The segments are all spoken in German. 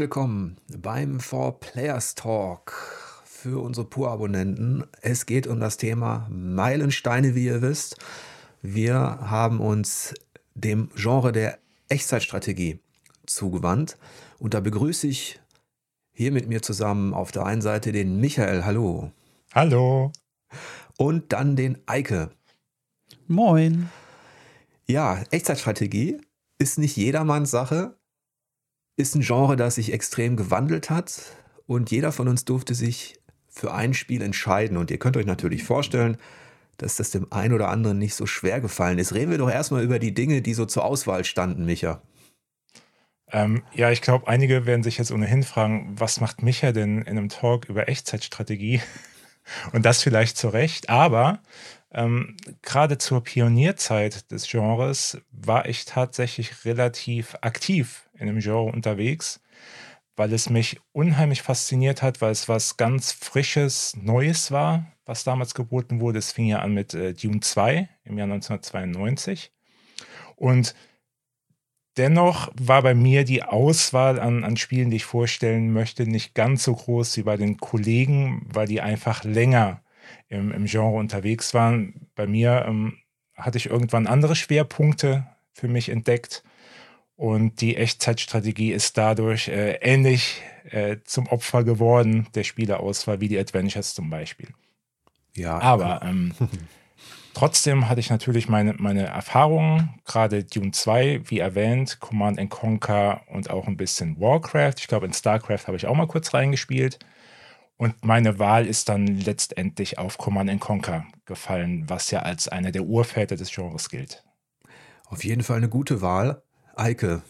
willkommen beim Four Players Talk für unsere Pur-Abonnenten. Es geht um das Thema Meilensteine, wie ihr wisst. Wir haben uns dem Genre der Echtzeitstrategie zugewandt und da begrüße ich hier mit mir zusammen auf der einen Seite den Michael, hallo. Hallo. Und dann den Eike. Moin. Ja, Echtzeitstrategie ist nicht jedermanns Sache ist ein Genre, das sich extrem gewandelt hat und jeder von uns durfte sich für ein Spiel entscheiden. Und ihr könnt euch natürlich vorstellen, dass das dem einen oder anderen nicht so schwer gefallen ist. Reden wir doch erstmal über die Dinge, die so zur Auswahl standen, Micha. Ähm, ja, ich glaube, einige werden sich jetzt ohnehin fragen, was macht Micha denn in einem Talk über Echtzeitstrategie? Und das vielleicht zu Recht. Aber ähm, gerade zur Pionierzeit des Genres war ich tatsächlich relativ aktiv in dem Genre unterwegs, weil es mich unheimlich fasziniert hat, weil es was ganz Frisches, Neues war, was damals geboten wurde. Es fing ja an mit äh, Dune 2 im Jahr 1992. Und dennoch war bei mir die Auswahl an, an Spielen, die ich vorstellen möchte, nicht ganz so groß wie bei den Kollegen, weil die einfach länger im, im Genre unterwegs waren. Bei mir ähm, hatte ich irgendwann andere Schwerpunkte für mich entdeckt und die Echtzeitstrategie ist dadurch äh, ähnlich äh, zum Opfer geworden der Spieleauswahl wie die Adventures zum Beispiel. Ja. Aber ähm, trotzdem hatte ich natürlich meine, meine Erfahrungen, gerade Dune 2, wie erwähnt, Command Conquer und auch ein bisschen Warcraft. Ich glaube, in StarCraft habe ich auch mal kurz reingespielt. Und meine Wahl ist dann letztendlich auf Command Conquer gefallen, was ja als einer der Urväter des Genres gilt. Auf jeden Fall eine gute Wahl. Eike,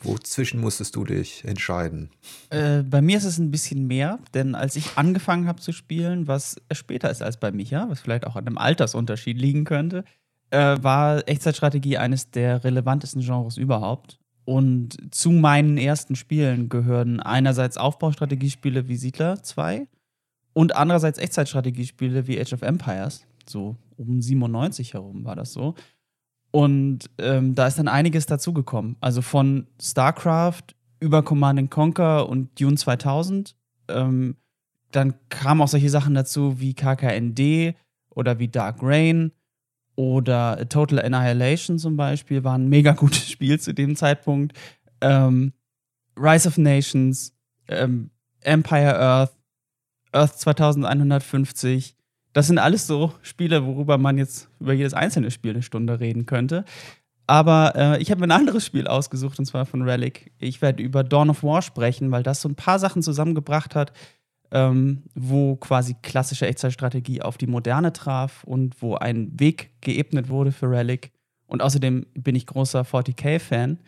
wozwischen musstest du dich entscheiden? Äh, bei mir ist es ein bisschen mehr, denn als ich angefangen habe zu spielen, was später ist als bei Micha, was vielleicht auch an einem Altersunterschied liegen könnte, äh, war Echtzeitstrategie eines der relevantesten Genres überhaupt. Und zu meinen ersten Spielen gehören einerseits Aufbaustrategiespiele wie Siedler 2 und andererseits Echtzeitstrategiespiele wie Age of Empires. So um 97 herum war das so. Und ähm, da ist dann einiges dazugekommen. Also von StarCraft über Command Conquer und Dune 2000. Ähm, dann kamen auch solche Sachen dazu wie KKND oder wie Dark Rain oder Total Annihilation zum Beispiel war ein mega gutes Spiel zu dem Zeitpunkt. Ähm, Rise of Nations, ähm, Empire Earth, Earth 2150, das sind alles so Spiele, worüber man jetzt über jedes einzelne Spiel eine Stunde reden könnte. Aber äh, ich habe mir ein anderes Spiel ausgesucht, und zwar von Relic. Ich werde über Dawn of War sprechen, weil das so ein paar Sachen zusammengebracht hat, ähm, wo quasi klassische Echtzeitstrategie auf die Moderne traf und wo ein Weg geebnet wurde für Relic. Und außerdem bin ich großer 40k-Fan.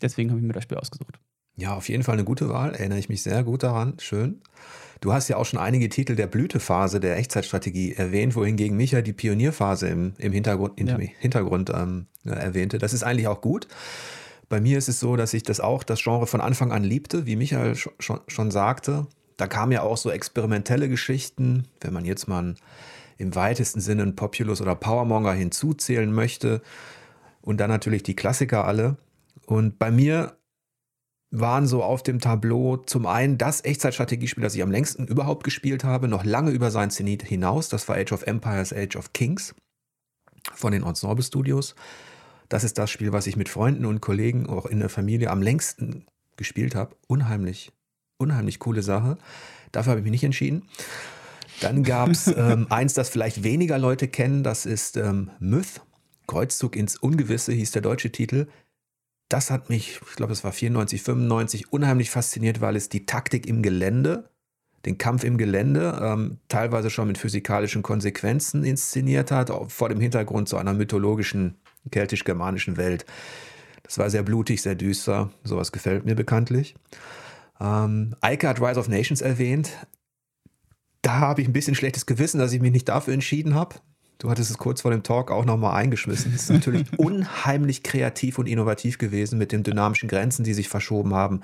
Deswegen habe ich mir das Spiel ausgesucht. Ja, auf jeden Fall eine gute Wahl. Erinnere ich mich sehr gut daran. Schön. Du hast ja auch schon einige Titel der Blütephase der Echtzeitstrategie erwähnt, wohingegen Micha die Pionierphase im, im Hintergrund, ja. Hintergrund ähm, erwähnte. Das ist eigentlich auch gut. Bei mir ist es so, dass ich das auch, das Genre von Anfang an liebte, wie Michael schon, schon sagte. Da kamen ja auch so experimentelle Geschichten, wenn man jetzt mal im weitesten Sinne einen Populus oder Powermonger hinzuzählen möchte. Und dann natürlich die Klassiker alle. Und bei mir waren so auf dem Tableau zum einen das Echtzeitstrategiespiel, das ich am längsten überhaupt gespielt habe, noch lange über sein Zenit hinaus. Das war Age of Empires, Age of Kings von den Ensemble Studios. Das ist das Spiel, was ich mit Freunden und Kollegen, auch in der Familie, am längsten gespielt habe. Unheimlich, unheimlich coole Sache. Dafür habe ich mich nicht entschieden. Dann gab es ähm, eins, das vielleicht weniger Leute kennen, das ist ähm, Myth. Kreuzzug ins Ungewisse hieß der deutsche Titel das hat mich, ich glaube, es war 94, 95, unheimlich fasziniert, weil es die Taktik im Gelände, den Kampf im Gelände, ähm, teilweise schon mit physikalischen Konsequenzen inszeniert hat, vor dem Hintergrund so einer mythologischen, keltisch-germanischen Welt. Das war sehr blutig, sehr düster. Sowas gefällt mir bekanntlich. Ähm, Eike hat Rise of Nations erwähnt. Da habe ich ein bisschen schlechtes Gewissen, dass ich mich nicht dafür entschieden habe. Du hattest es kurz vor dem Talk auch nochmal eingeschmissen. Es ist natürlich unheimlich kreativ und innovativ gewesen mit den dynamischen Grenzen, die sich verschoben haben,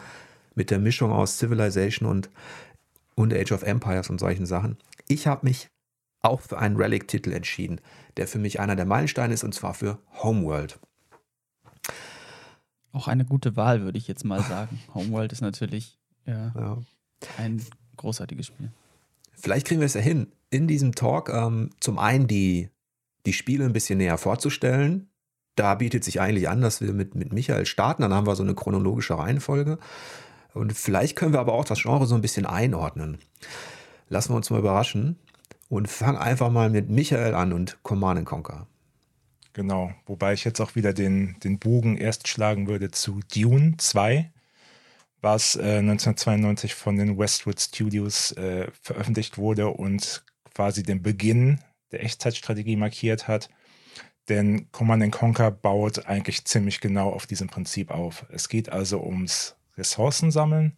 mit der Mischung aus Civilization und, und Age of Empires und solchen Sachen. Ich habe mich auch für einen Relic-Titel entschieden, der für mich einer der Meilensteine ist, und zwar für Homeworld. Auch eine gute Wahl, würde ich jetzt mal sagen. Homeworld ist natürlich ja, ja. ein großartiges Spiel. Vielleicht kriegen wir es ja hin, in diesem Talk ähm, zum einen die, die Spiele ein bisschen näher vorzustellen. Da bietet sich eigentlich an, dass wir mit, mit Michael starten. Dann haben wir so eine chronologische Reihenfolge. Und vielleicht können wir aber auch das Genre so ein bisschen einordnen. Lassen wir uns mal überraschen und fangen einfach mal mit Michael an und Command Conquer. Genau, wobei ich jetzt auch wieder den, den Bogen erst schlagen würde zu Dune 2, was äh, 1992 von den Westwood Studios äh, veröffentlicht wurde und quasi den Beginn der Echtzeitstrategie markiert hat. Denn Command Conquer baut eigentlich ziemlich genau auf diesem Prinzip auf. Es geht also ums Ressourcensammeln.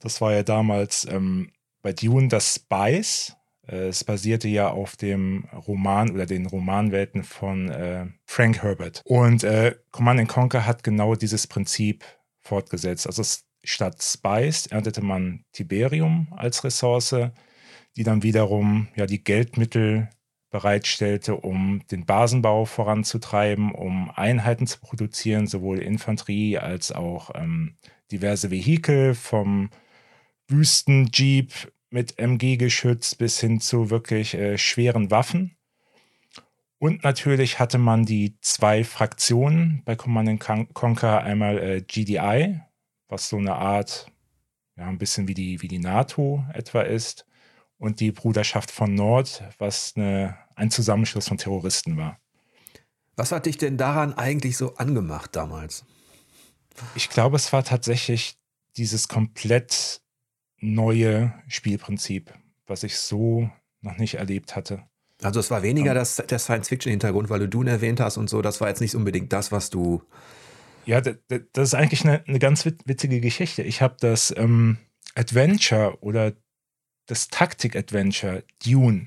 Das war ja damals ähm, bei Dune das Spice, äh, es basierte ja auf dem Roman oder den Romanwelten von äh, Frank Herbert. Und äh, Command Conquer hat genau dieses Prinzip fortgesetzt. Also statt Spice erntete man Tiberium als Ressource, die dann wiederum ja die Geldmittel bereitstellte, um den Basenbau voranzutreiben, um Einheiten zu produzieren, sowohl Infanterie als auch ähm, diverse Vehikel vom Wüstenjeep mit MG-Geschütz bis hin zu wirklich äh, schweren Waffen. Und natürlich hatte man die zwei Fraktionen bei Command Conquer, einmal äh, GDI, was so eine Art, ja, ein bisschen wie die, wie die NATO etwa ist, und die Bruderschaft von Nord, was eine, ein Zusammenschluss von Terroristen war. Was hat dich denn daran eigentlich so angemacht damals? Ich glaube, es war tatsächlich dieses komplett neue Spielprinzip, was ich so noch nicht erlebt hatte. Also es war weniger das, der Science-Fiction-Hintergrund, weil du Dune erwähnt hast und so, das war jetzt nicht unbedingt das, was du... Ja, das ist eigentlich eine, eine ganz witzige Geschichte. Ich habe das ähm, Adventure oder das Taktik-Adventure Dune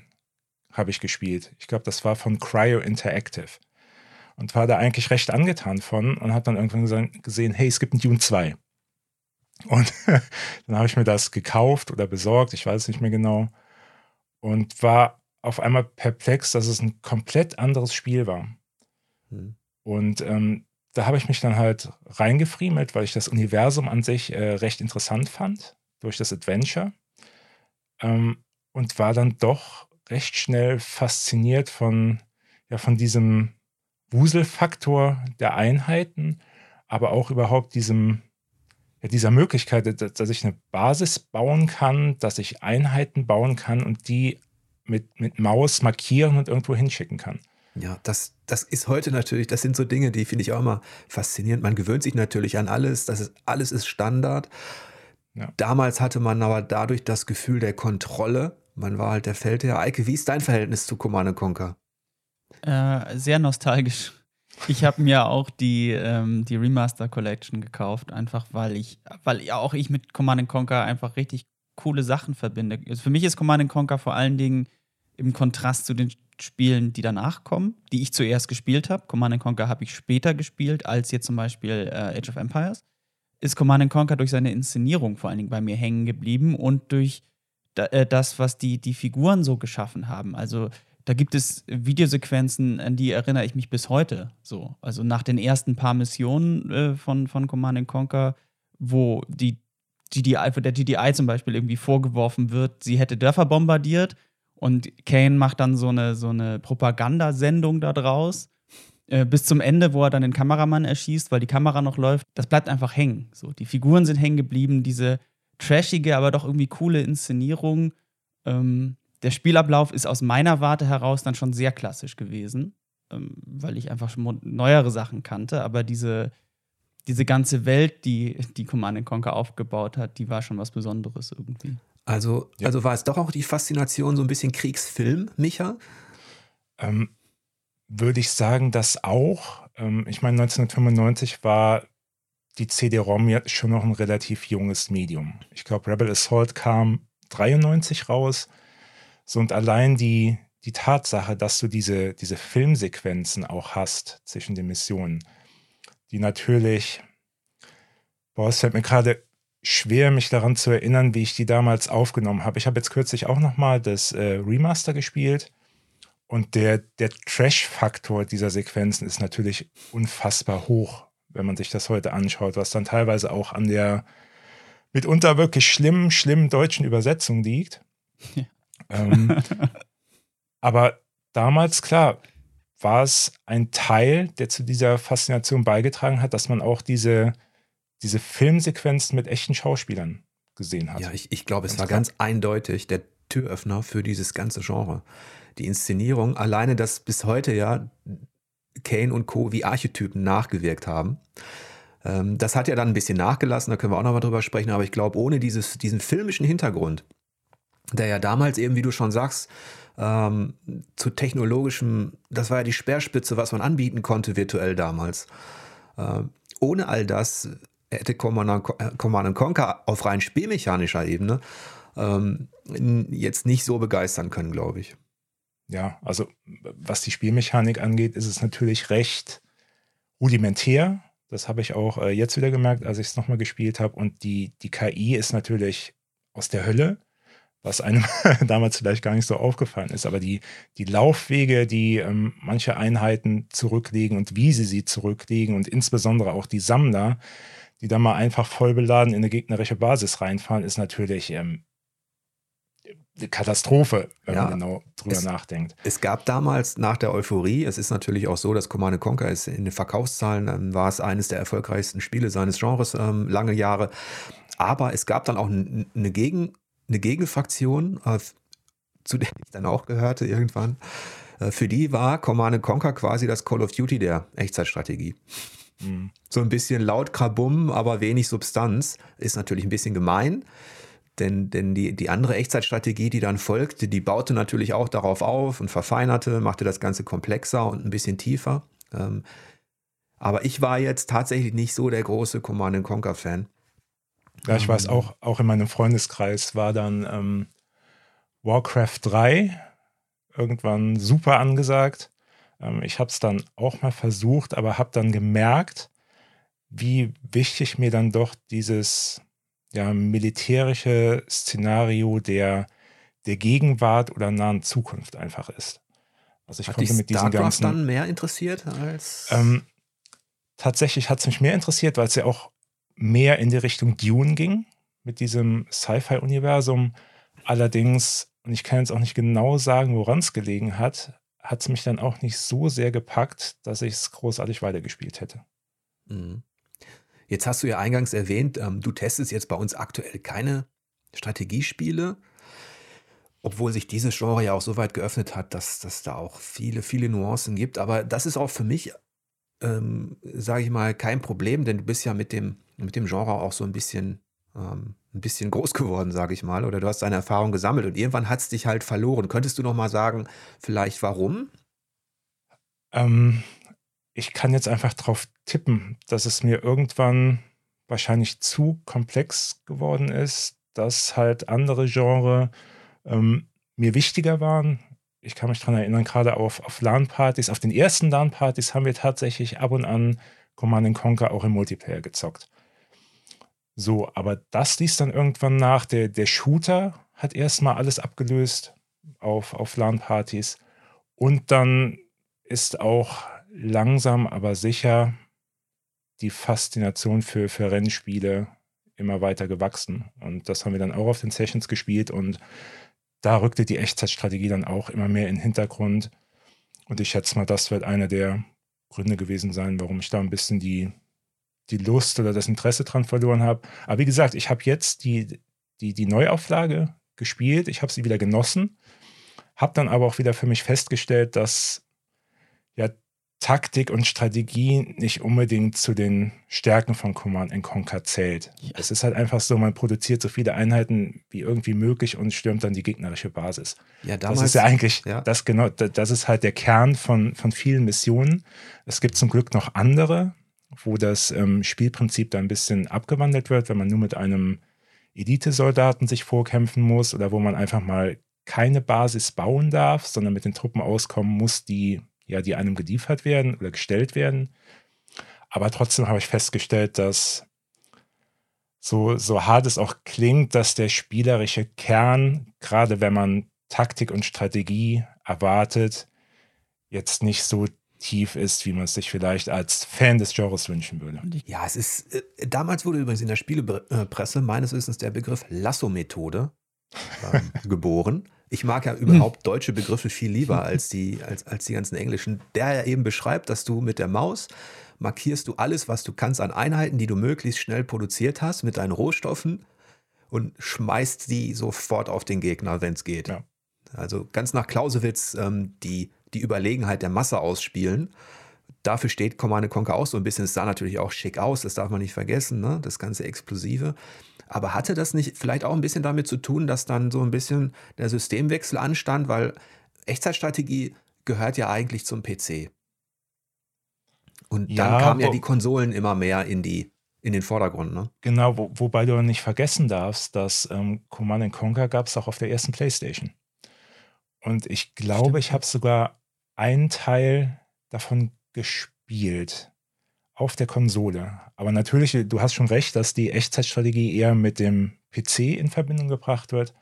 habe ich gespielt. Ich glaube, das war von Cryo Interactive. Und war da eigentlich recht angetan von und habe dann irgendwann gesehen, hey, es gibt ein Dune 2. Und dann habe ich mir das gekauft oder besorgt, ich weiß nicht mehr genau. Und war auf einmal perplex, dass es ein komplett anderes Spiel war. Hm. Und ähm, da habe ich mich dann halt reingefriemelt, weil ich das Universum an sich äh, recht interessant fand, durch das Adventure. Ähm, und war dann doch recht schnell fasziniert von, ja, von diesem Wuselfaktor der Einheiten, aber auch überhaupt diesem, ja, dieser Möglichkeit, dass ich eine Basis bauen kann, dass ich Einheiten bauen kann und die mit, mit Maus markieren und irgendwo hinschicken kann. Ja, das, das ist heute natürlich, das sind so Dinge, die finde ich auch immer faszinierend. Man gewöhnt sich natürlich an alles, das ist, alles ist Standard. Ja. Damals hatte man aber dadurch das Gefühl der Kontrolle. Man war halt der Feldherr. Eike, wie ist dein Verhältnis zu Command Conquer? Äh, sehr nostalgisch. Ich habe mir auch die, ähm, die Remaster Collection gekauft, einfach weil ich, weil ja auch ich mit Command Conquer einfach richtig coole Sachen verbinde. Also für mich ist Command Conquer vor allen Dingen im Kontrast zu den Spielen, die danach kommen, die ich zuerst gespielt habe. Command Conquer habe ich später gespielt, als jetzt zum Beispiel äh, Age of Empires. Ist Command Conquer durch seine Inszenierung vor allen Dingen bei mir hängen geblieben und durch da, äh, das, was die, die Figuren so geschaffen haben. Also da gibt es Videosequenzen, an die erinnere ich mich bis heute. So, also nach den ersten paar Missionen äh, von, von Command Conquer, wo die GDI, der GDI zum Beispiel irgendwie vorgeworfen wird, sie hätte Dörfer bombardiert und Kane macht dann so eine, so eine Propagandasendung daraus. Äh, bis zum Ende, wo er dann den Kameramann erschießt, weil die Kamera noch läuft, das bleibt einfach hängen. So, die Figuren sind hängen geblieben, diese trashige, aber doch irgendwie coole Inszenierung. Ähm, der Spielablauf ist aus meiner Warte heraus dann schon sehr klassisch gewesen, ähm, weil ich einfach schon neuere Sachen kannte. Aber diese, diese ganze Welt, die, die Command Conquer aufgebaut hat, die war schon was Besonderes irgendwie. Also, ja. also war es doch auch die Faszination so ein bisschen Kriegsfilm, Micha? Ähm, würde ich sagen, dass auch. Ähm, ich meine, 1995 war die CD-ROM ja schon noch ein relativ junges Medium. Ich glaube, Rebel Assault kam 93 raus. So und allein die, die Tatsache, dass du diese, diese Filmsequenzen auch hast zwischen den Missionen, die natürlich, boah, es fällt mir gerade schwer, mich daran zu erinnern, wie ich die damals aufgenommen habe. Ich habe jetzt kürzlich auch nochmal das äh, Remaster gespielt und der, der Trash-Faktor dieser Sequenzen ist natürlich unfassbar hoch, wenn man sich das heute anschaut, was dann teilweise auch an der mitunter wirklich schlimmen, schlimmen deutschen Übersetzung liegt. Ja. Ähm, aber damals, klar, war es ein Teil, der zu dieser Faszination beigetragen hat, dass man auch diese, diese Filmsequenzen mit echten Schauspielern gesehen hat. Ja, ich, ich glaube, es war ganz eindeutig der Türöffner für dieses ganze Genre. Die Inszenierung, alleine, dass bis heute ja Kane und Co. wie Archetypen nachgewirkt haben. Ähm, das hat ja dann ein bisschen nachgelassen, da können wir auch nochmal drüber sprechen, aber ich glaube, ohne dieses, diesen filmischen Hintergrund, der ja damals eben, wie du schon sagst, ähm, zu technologischem, das war ja die Speerspitze, was man anbieten konnte virtuell damals. Ähm, ohne all das hätte Command, Command Conquer auf rein spielmechanischer Ebene ähm, jetzt nicht so begeistern können, glaube ich. Ja, also was die Spielmechanik angeht, ist es natürlich recht rudimentär. Das habe ich auch äh, jetzt wieder gemerkt, als ich es nochmal gespielt habe. Und die, die KI ist natürlich aus der Hölle, was einem damals vielleicht gar nicht so aufgefallen ist. Aber die, die Laufwege, die ähm, manche Einheiten zurücklegen und wie sie sie zurücklegen und insbesondere auch die Sammler, die dann mal einfach voll beladen in eine gegnerische Basis reinfahren, ist natürlich ähm, eine Katastrophe, wenn ja, man genau drüber es, nachdenkt. Es gab damals nach der Euphorie, es ist natürlich auch so, dass Command Conquer ist in den Verkaufszahlen, ähm, war es eines der erfolgreichsten Spiele seines Genres ähm, lange Jahre. Aber es gab dann auch eine, Gegen, eine Gegenfraktion, äh, zu der ich dann auch gehörte irgendwann. Äh, für die war Command Conquer quasi das Call of Duty der Echtzeitstrategie. Mhm. So ein bisschen laut Krabum, aber wenig Substanz. Ist natürlich ein bisschen gemein. Denn, denn die, die andere Echtzeitstrategie, die dann folgte, die baute natürlich auch darauf auf und verfeinerte, machte das Ganze komplexer und ein bisschen tiefer. Ähm, aber ich war jetzt tatsächlich nicht so der große Command Conquer-Fan. Ja, ich weiß ähm, auch, auch in meinem Freundeskreis war dann ähm, Warcraft 3 irgendwann super angesagt. Ähm, ich habe es dann auch mal versucht, aber habe dann gemerkt, wie wichtig mir dann doch dieses ja, militärische Szenario der, der Gegenwart oder nahen Zukunft einfach ist. Also ich hat konnte mit diesen ganzen dann mehr interessiert als ähm, tatsächlich hat es mich mehr interessiert, weil es ja auch mehr in die Richtung Dune ging mit diesem Sci-Fi-Universum. Allerdings, und ich kann jetzt auch nicht genau sagen, woran es gelegen hat, hat es mich dann auch nicht so sehr gepackt, dass ich es großartig weitergespielt hätte. Mhm. Jetzt hast du ja eingangs erwähnt, ähm, du testest jetzt bei uns aktuell keine Strategiespiele, obwohl sich dieses Genre ja auch so weit geöffnet hat, dass, dass da auch viele, viele Nuancen gibt. Aber das ist auch für mich, ähm, sage ich mal, kein Problem, denn du bist ja mit dem, mit dem Genre auch so ein bisschen, ähm, ein bisschen groß geworden, sage ich mal, oder du hast deine Erfahrung gesammelt und irgendwann hat es dich halt verloren. Könntest du noch mal sagen, vielleicht warum? Ähm, ich kann jetzt einfach drauf tippen, dass es mir irgendwann wahrscheinlich zu komplex geworden ist, dass halt andere Genre ähm, mir wichtiger waren. Ich kann mich daran erinnern, gerade auf, auf LAN-Partys, auf den ersten LAN-Partys haben wir tatsächlich ab und an Command Conquer auch im Multiplayer gezockt. So, aber das ließ dann irgendwann nach. Der, der Shooter hat erstmal alles abgelöst auf, auf LAN-Partys. Und dann ist auch langsam, aber sicher die Faszination für, für Rennspiele immer weiter gewachsen. Und das haben wir dann auch auf den Sessions gespielt und da rückte die Echtzeitstrategie dann auch immer mehr in den Hintergrund. Und ich schätze mal, das wird einer der Gründe gewesen sein, warum ich da ein bisschen die, die Lust oder das Interesse dran verloren habe. Aber wie gesagt, ich habe jetzt die, die, die Neuauflage gespielt, ich habe sie wieder genossen, habe dann aber auch wieder für mich festgestellt, dass ja Taktik und Strategie nicht unbedingt zu den Stärken von Command Conquer zählt. Ja. Es ist halt einfach so, man produziert so viele Einheiten wie irgendwie möglich und stürmt dann die gegnerische Basis. Ja, damals, das ist ja eigentlich, ja. das genau, das ist halt der Kern von, von vielen Missionen. Es gibt zum Glück noch andere, wo das ähm, Spielprinzip da ein bisschen abgewandelt wird, wenn man nur mit einem Elite-Soldaten sich vorkämpfen muss oder wo man einfach mal keine Basis bauen darf, sondern mit den Truppen auskommen muss, die ja, die einem geliefert werden oder gestellt werden. Aber trotzdem habe ich festgestellt, dass so, so hart es auch klingt, dass der spielerische Kern, gerade wenn man Taktik und Strategie erwartet, jetzt nicht so tief ist, wie man es sich vielleicht als Fan des Genres wünschen würde. Ja, es ist, äh, damals wurde übrigens in der Spielepresse meines Wissens der Begriff Lasso-Methode ähm, geboren. Ich mag ja überhaupt deutsche Begriffe viel lieber als die, als, als die ganzen englischen. Der ja eben beschreibt, dass du mit der Maus markierst du alles, was du kannst an Einheiten, die du möglichst schnell produziert hast, mit deinen Rohstoffen und schmeißt die sofort auf den Gegner, wenn es geht. Ja. Also ganz nach Clausewitz ähm, die, die Überlegenheit der Masse ausspielen. Dafür steht Command Conquer auch so ein bisschen. Es sah natürlich auch schick aus, das darf man nicht vergessen, ne? das ganze Explosive. Aber hatte das nicht vielleicht auch ein bisschen damit zu tun, dass dann so ein bisschen der Systemwechsel anstand, weil Echtzeitstrategie gehört ja eigentlich zum PC. Und dann ja, kamen ja die Konsolen immer mehr in die in den Vordergrund. Ne? Genau, wo, wobei du nicht vergessen darfst, dass ähm, Command Conquer gab es auch auf der ersten PlayStation. Und ich glaube, Stimmt. ich habe sogar einen Teil davon gespielt auf der Konsole. Aber natürlich, du hast schon recht, dass die Echtzeitstrategie eher mit dem PC in Verbindung gebracht wird.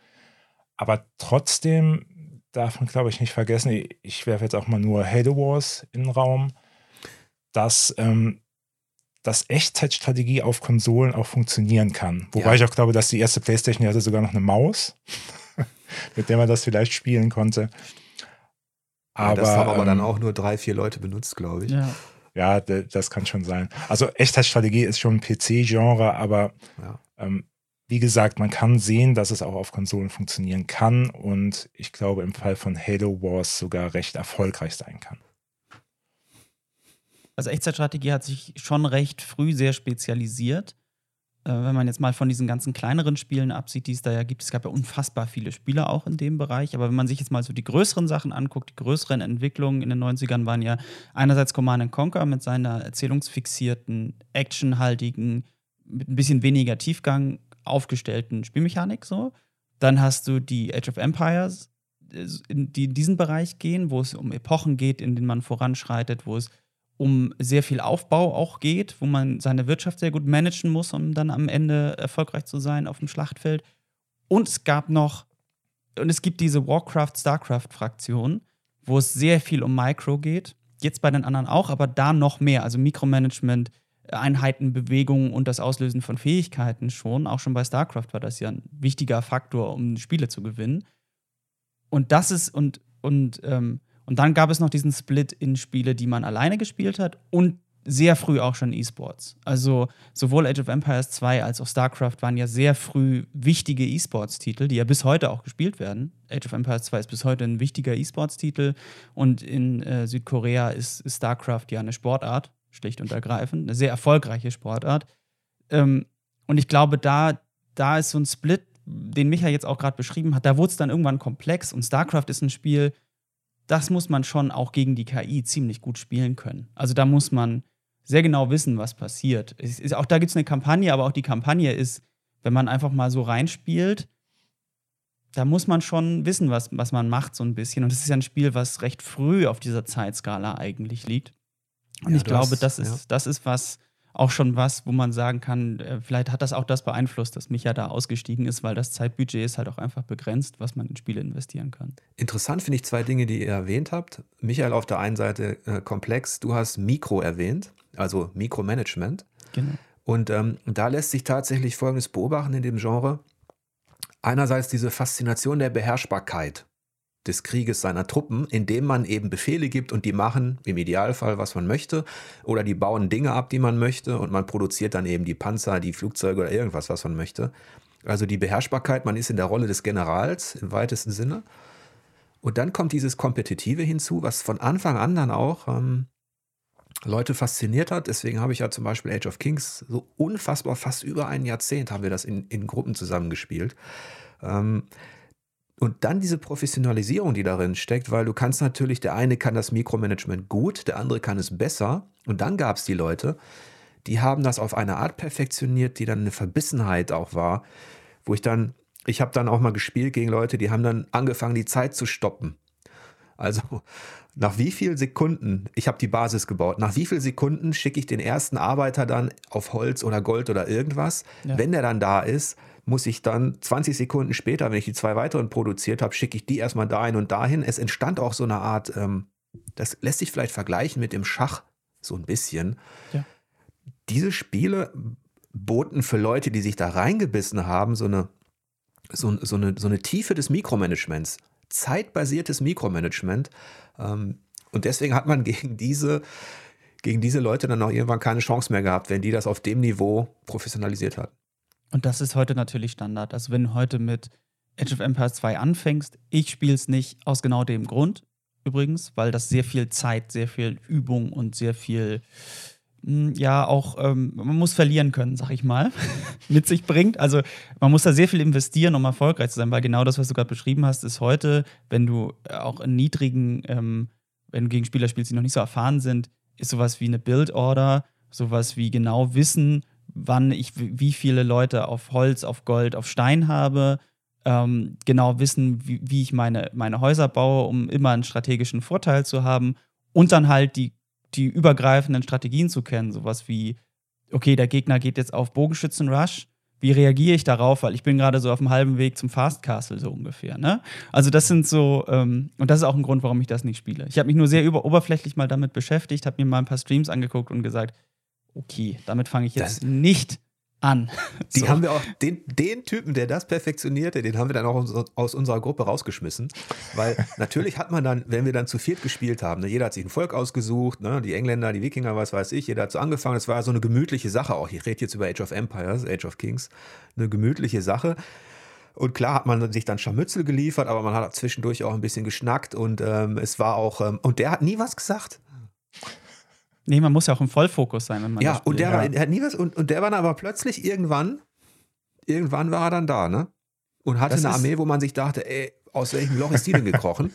Aber trotzdem darf man, glaube ich, nicht vergessen, ich werfe jetzt auch mal nur Halo Wars in den Raum, dass, ähm, dass Echtzeitstrategie auf Konsolen auch funktionieren kann. Wobei ja. ich auch glaube, dass die erste Playstation die hatte sogar noch eine Maus, mit der man das vielleicht spielen konnte. Aber, ja, das haben aber ähm, dann auch nur drei, vier Leute benutzt, glaube ich. Ja. Ja, das kann schon sein. Also Echtheitsstrategie ist schon ein PC-Genre, aber ja. ähm, wie gesagt, man kann sehen, dass es auch auf Konsolen funktionieren kann und ich glaube im Fall von Halo Wars sogar recht erfolgreich sein kann. Also Echtzeitstrategie hat sich schon recht früh sehr spezialisiert wenn man jetzt mal von diesen ganzen kleineren Spielen absieht, die es da ja gibt, es gab ja unfassbar viele Spieler auch in dem Bereich, aber wenn man sich jetzt mal so die größeren Sachen anguckt, die größeren Entwicklungen in den 90ern waren ja einerseits Command Conquer mit seiner erzählungsfixierten, actionhaltigen, mit ein bisschen weniger Tiefgang aufgestellten Spielmechanik so. Dann hast du die Age of Empires, äh, die in diesen Bereich gehen, wo es um Epochen geht, in denen man voranschreitet, wo es um sehr viel Aufbau auch geht, wo man seine Wirtschaft sehr gut managen muss, um dann am Ende erfolgreich zu sein auf dem Schlachtfeld. Und es gab noch, und es gibt diese Warcraft-Starcraft-Fraktion, wo es sehr viel um Micro geht. Jetzt bei den anderen auch, aber da noch mehr. Also Mikromanagement, Einheiten, Bewegungen und das Auslösen von Fähigkeiten schon. Auch schon bei StarCraft war das ja ein wichtiger Faktor, um Spiele zu gewinnen. Und das ist, und, und ähm, und dann gab es noch diesen Split in Spiele, die man alleine gespielt hat und sehr früh auch schon E-Sports. Also sowohl Age of Empires 2 als auch StarCraft waren ja sehr früh wichtige E-Sports-Titel, die ja bis heute auch gespielt werden. Age of Empires 2 ist bis heute ein wichtiger E-Sports-Titel und in äh, Südkorea ist, ist, StarCraft ja eine Sportart, schlicht und ergreifend, eine sehr erfolgreiche Sportart. Ähm, und ich glaube, da, da ist so ein Split, den Micha jetzt auch gerade beschrieben hat, da wurde es dann irgendwann komplex und StarCraft ist ein Spiel, das muss man schon auch gegen die KI ziemlich gut spielen können. Also da muss man sehr genau wissen, was passiert. Ist, auch da gibt es eine Kampagne, aber auch die Kampagne ist, wenn man einfach mal so reinspielt, da muss man schon wissen, was, was man macht, so ein bisschen. Und es ist ja ein Spiel, was recht früh auf dieser Zeitskala eigentlich liegt. Und ja, ich glaube, hast, das, ist, ja. das ist was, auch schon was, wo man sagen kann, äh, vielleicht hat das auch das beeinflusst, dass Micha da ausgestiegen ist, weil das Zeitbudget ist halt auch einfach begrenzt, was man in Spiele investieren kann. Interessant finde ich zwei Dinge, die ihr erwähnt habt. Michael auf der einen Seite äh, komplex, du hast Mikro erwähnt, also Mikromanagement. Genau. Und ähm, da lässt sich tatsächlich Folgendes beobachten in dem Genre. Einerseits diese Faszination der Beherrschbarkeit des Krieges seiner Truppen, indem man eben Befehle gibt und die machen im Idealfall, was man möchte, oder die bauen Dinge ab, die man möchte, und man produziert dann eben die Panzer, die Flugzeuge oder irgendwas, was man möchte. Also die Beherrschbarkeit, man ist in der Rolle des Generals im weitesten Sinne. Und dann kommt dieses Kompetitive hinzu, was von Anfang an dann auch ähm, Leute fasziniert hat. Deswegen habe ich ja zum Beispiel Age of Kings so unfassbar, fast über ein Jahrzehnt haben wir das in, in Gruppen zusammengespielt. Ähm, und dann diese Professionalisierung, die darin steckt, weil du kannst natürlich, der eine kann das Mikromanagement gut, der andere kann es besser. Und dann gab es die Leute, die haben das auf eine Art perfektioniert, die dann eine Verbissenheit auch war, wo ich dann, ich habe dann auch mal gespielt gegen Leute, die haben dann angefangen, die Zeit zu stoppen. Also nach wie vielen Sekunden, ich habe die Basis gebaut, nach wie vielen Sekunden schicke ich den ersten Arbeiter dann auf Holz oder Gold oder irgendwas, ja. wenn der dann da ist, muss ich dann 20 Sekunden später, wenn ich die zwei weiteren produziert habe, schicke ich die erstmal dahin und dahin. Es entstand auch so eine Art ähm, das lässt sich vielleicht vergleichen mit dem Schach so ein bisschen. Ja. Diese Spiele boten für Leute, die sich da reingebissen haben, so eine, so, so eine, so eine Tiefe des Mikromanagements, zeitbasiertes Mikromanagement. Ähm, und deswegen hat man gegen diese, gegen diese Leute dann auch irgendwann keine Chance mehr gehabt, wenn die das auf dem Niveau professionalisiert hatten. Und das ist heute natürlich Standard. Also wenn du heute mit Age of Empires 2 anfängst, ich spiele es nicht aus genau dem Grund, übrigens, weil das sehr viel Zeit, sehr viel Übung und sehr viel, hm, ja, auch, ähm, man muss verlieren können, sag ich mal, mit sich bringt. Also man muss da sehr viel investieren, um erfolgreich zu sein, weil genau das, was du gerade beschrieben hast, ist heute, wenn du auch in niedrigen, ähm, wenn du gegen Spieler spielst, die noch nicht so erfahren sind, ist sowas wie eine Build-Order, sowas wie genau wissen, wann ich wie viele Leute auf Holz, auf Gold, auf Stein habe, ähm, genau wissen, wie, wie, ich meine, meine Häuser baue, um immer einen strategischen Vorteil zu haben und dann halt die, die übergreifenden Strategien zu kennen, sowas wie, okay, der Gegner geht jetzt auf Bogenschützen-Rush, wie reagiere ich darauf, weil ich bin gerade so auf dem halben Weg zum Fast Castle so ungefähr. Ne? Also das sind so, ähm, und das ist auch ein Grund, warum ich das nicht spiele. Ich habe mich nur sehr über oberflächlich mal damit beschäftigt, habe mir mal ein paar Streams angeguckt und gesagt, okay, damit fange ich jetzt das, nicht an. Die so. haben wir auch, den, den Typen, der das perfektionierte, den haben wir dann auch aus unserer Gruppe rausgeschmissen. Weil natürlich hat man dann, wenn wir dann zu viert gespielt haben, ne, jeder hat sich ein Volk ausgesucht, ne, die Engländer, die Wikinger, was weiß ich, jeder hat so angefangen. Es war so eine gemütliche Sache auch. Ich rede jetzt über Age of Empires, Age of Kings, eine gemütliche Sache. Und klar hat man sich dann Scharmützel geliefert, aber man hat zwischendurch auch ein bisschen geschnackt und ähm, es war auch, ähm, und der hat nie was gesagt. Nee, man muss ja auch im Vollfokus sein, wenn man Ja, und der, ja. War, der hat nie was, und, und der war dann aber plötzlich irgendwann, irgendwann war er dann da, ne? Und hatte das eine Armee, wo man sich dachte, ey, aus welchem Loch ist die denn gekrochen?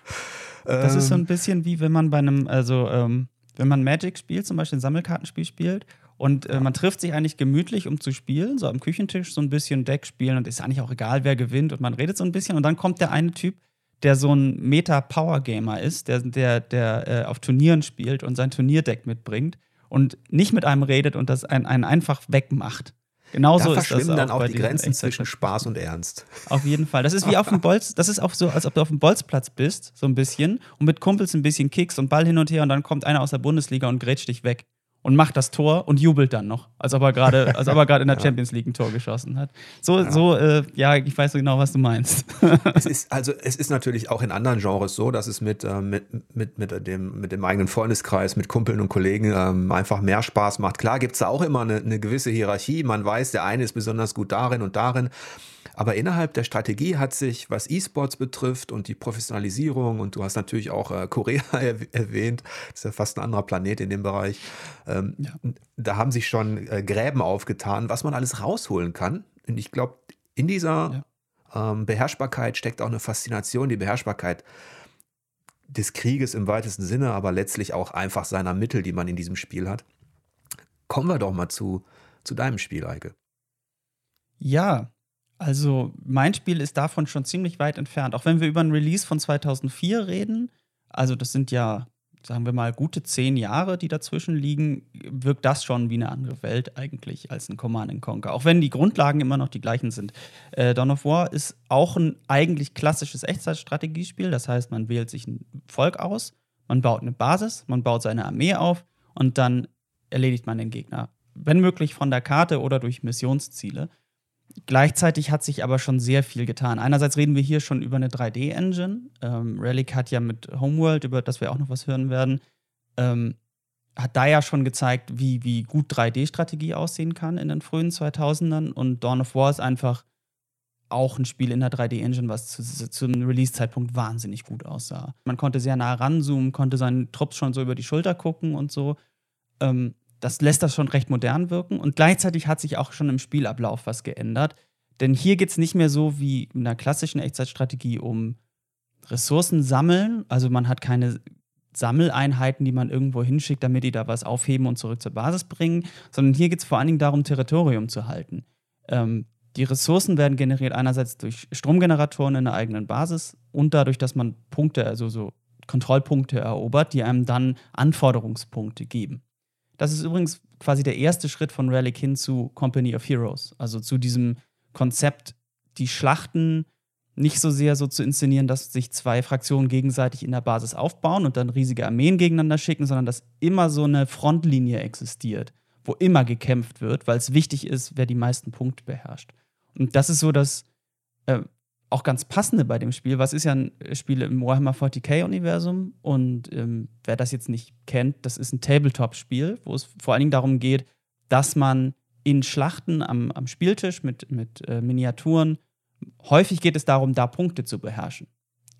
das ist so ein bisschen wie wenn man bei einem, also ähm, wenn man Magic spielt, zum Beispiel ein Sammelkartenspiel spielt und äh, man trifft sich eigentlich gemütlich, um zu spielen, so am Küchentisch so ein bisschen Deck spielen und ist eigentlich auch egal, wer gewinnt und man redet so ein bisschen und dann kommt der eine Typ, der so ein Meta-Power-Gamer ist, der, der, der äh, auf Turnieren spielt und sein Turnierdeck mitbringt und nicht mit einem redet und das einen, einen einfach wegmacht. Genauso da ist das auch dann auch die Grenzen zwischen Spaß und Ernst. Auf jeden Fall. Das ist wie auf dem Bolz, das ist auch so, als ob du auf dem Bolzplatz bist, so ein bisschen, und mit Kumpels ein bisschen kickst und Ball hin und her und dann kommt einer aus der Bundesliga und grätscht dich weg und macht das Tor und jubelt dann noch, als ob er gerade, als ob er gerade in der ja. Champions League ein Tor geschossen hat. So, ja, so, äh, ja ich weiß genau, was du meinst. es ist, also es ist natürlich auch in anderen Genres so, dass es mit, äh, mit, mit, mit, dem, mit dem eigenen Freundeskreis, mit Kumpeln und Kollegen ähm, einfach mehr Spaß macht. Klar gibt es da auch immer eine, eine gewisse Hierarchie. Man weiß, der eine ist besonders gut darin und darin. Aber innerhalb der Strategie hat sich, was E-Sports betrifft und die Professionalisierung, und du hast natürlich auch äh, Korea erwähnt, das ist ja fast ein anderer Planet in dem Bereich, ähm, ja. da haben sich schon äh, Gräben aufgetan, was man alles rausholen kann. Und ich glaube, in dieser ja. ähm, Beherrschbarkeit steckt auch eine Faszination, die Beherrschbarkeit des Krieges im weitesten Sinne, aber letztlich auch einfach seiner Mittel, die man in diesem Spiel hat. Kommen wir doch mal zu, zu deinem Spiel, Eike. Ja, also mein Spiel ist davon schon ziemlich weit entfernt. Auch wenn wir über ein Release von 2004 reden, also das sind ja, sagen wir mal, gute zehn Jahre, die dazwischen liegen, wirkt das schon wie eine andere Welt eigentlich als ein Command Conquer. Auch wenn die Grundlagen immer noch die gleichen sind. Äh, Dawn of War ist auch ein eigentlich klassisches Echtzeitstrategiespiel. Das heißt, man wählt sich ein Volk aus, man baut eine Basis, man baut seine Armee auf und dann erledigt man den Gegner. Wenn möglich von der Karte oder durch Missionsziele. Gleichzeitig hat sich aber schon sehr viel getan. Einerseits reden wir hier schon über eine 3D-Engine. Ähm, Relic hat ja mit Homeworld, über das wir auch noch was hören werden, ähm, hat da ja schon gezeigt, wie, wie gut 3D-Strategie aussehen kann in den frühen 2000ern. Und Dawn of War ist einfach auch ein Spiel in der 3D-Engine, was zu, zum Release-Zeitpunkt wahnsinnig gut aussah. Man konnte sehr nah ranzoomen, konnte seinen Trupps schon so über die Schulter gucken und so. Ähm, das lässt das schon recht modern wirken. Und gleichzeitig hat sich auch schon im Spielablauf was geändert. Denn hier geht es nicht mehr so wie in der klassischen Echtzeitstrategie um Ressourcen sammeln. Also man hat keine Sammeleinheiten, die man irgendwo hinschickt, damit die da was aufheben und zurück zur Basis bringen, sondern hier geht es vor allen Dingen darum, Territorium zu halten. Ähm, die Ressourcen werden generiert einerseits durch Stromgeneratoren in der eigenen Basis und dadurch, dass man Punkte, also so Kontrollpunkte erobert, die einem dann Anforderungspunkte geben. Das ist übrigens quasi der erste Schritt von Relic hin zu Company of Heroes, also zu diesem Konzept, die Schlachten nicht so sehr so zu inszenieren, dass sich zwei Fraktionen gegenseitig in der Basis aufbauen und dann riesige Armeen gegeneinander schicken, sondern dass immer so eine Frontlinie existiert, wo immer gekämpft wird, weil es wichtig ist, wer die meisten Punkte beherrscht. Und das ist so das äh, auch ganz passende bei dem Spiel. Was ist ja ein Spiel im Warhammer 40k-Universum und ähm, wer das jetzt nicht kennt, das ist ein Tabletop-Spiel, wo es vor allen Dingen darum geht, dass man in Schlachten am, am Spieltisch mit, mit äh, Miniaturen häufig geht es darum, da Punkte zu beherrschen.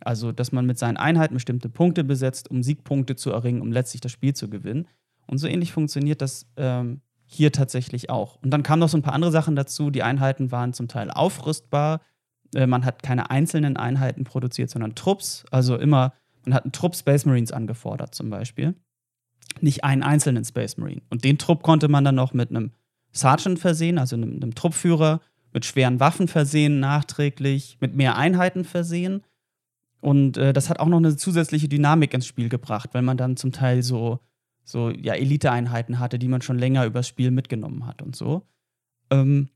Also, dass man mit seinen Einheiten bestimmte Punkte besetzt, um Siegpunkte zu erringen, um letztlich das Spiel zu gewinnen. Und so ähnlich funktioniert das ähm, hier tatsächlich auch. Und dann kamen noch so ein paar andere Sachen dazu. Die Einheiten waren zum Teil aufrüstbar. Äh, man hat keine einzelnen Einheiten produziert, sondern Trupps. Also immer, man hat einen Trupp Space Marines angefordert zum Beispiel. Nicht einen einzelnen Space Marine. Und den Trupp konnte man dann noch mit einem Sergeant versehen, also einem, einem Truppführer mit schweren Waffen versehen, nachträglich, mit mehr Einheiten versehen. Und äh, das hat auch noch eine zusätzliche Dynamik ins Spiel gebracht, weil man dann zum Teil so, so ja, Elite-Einheiten hatte, die man schon länger übers Spiel mitgenommen hat und so. Ähm,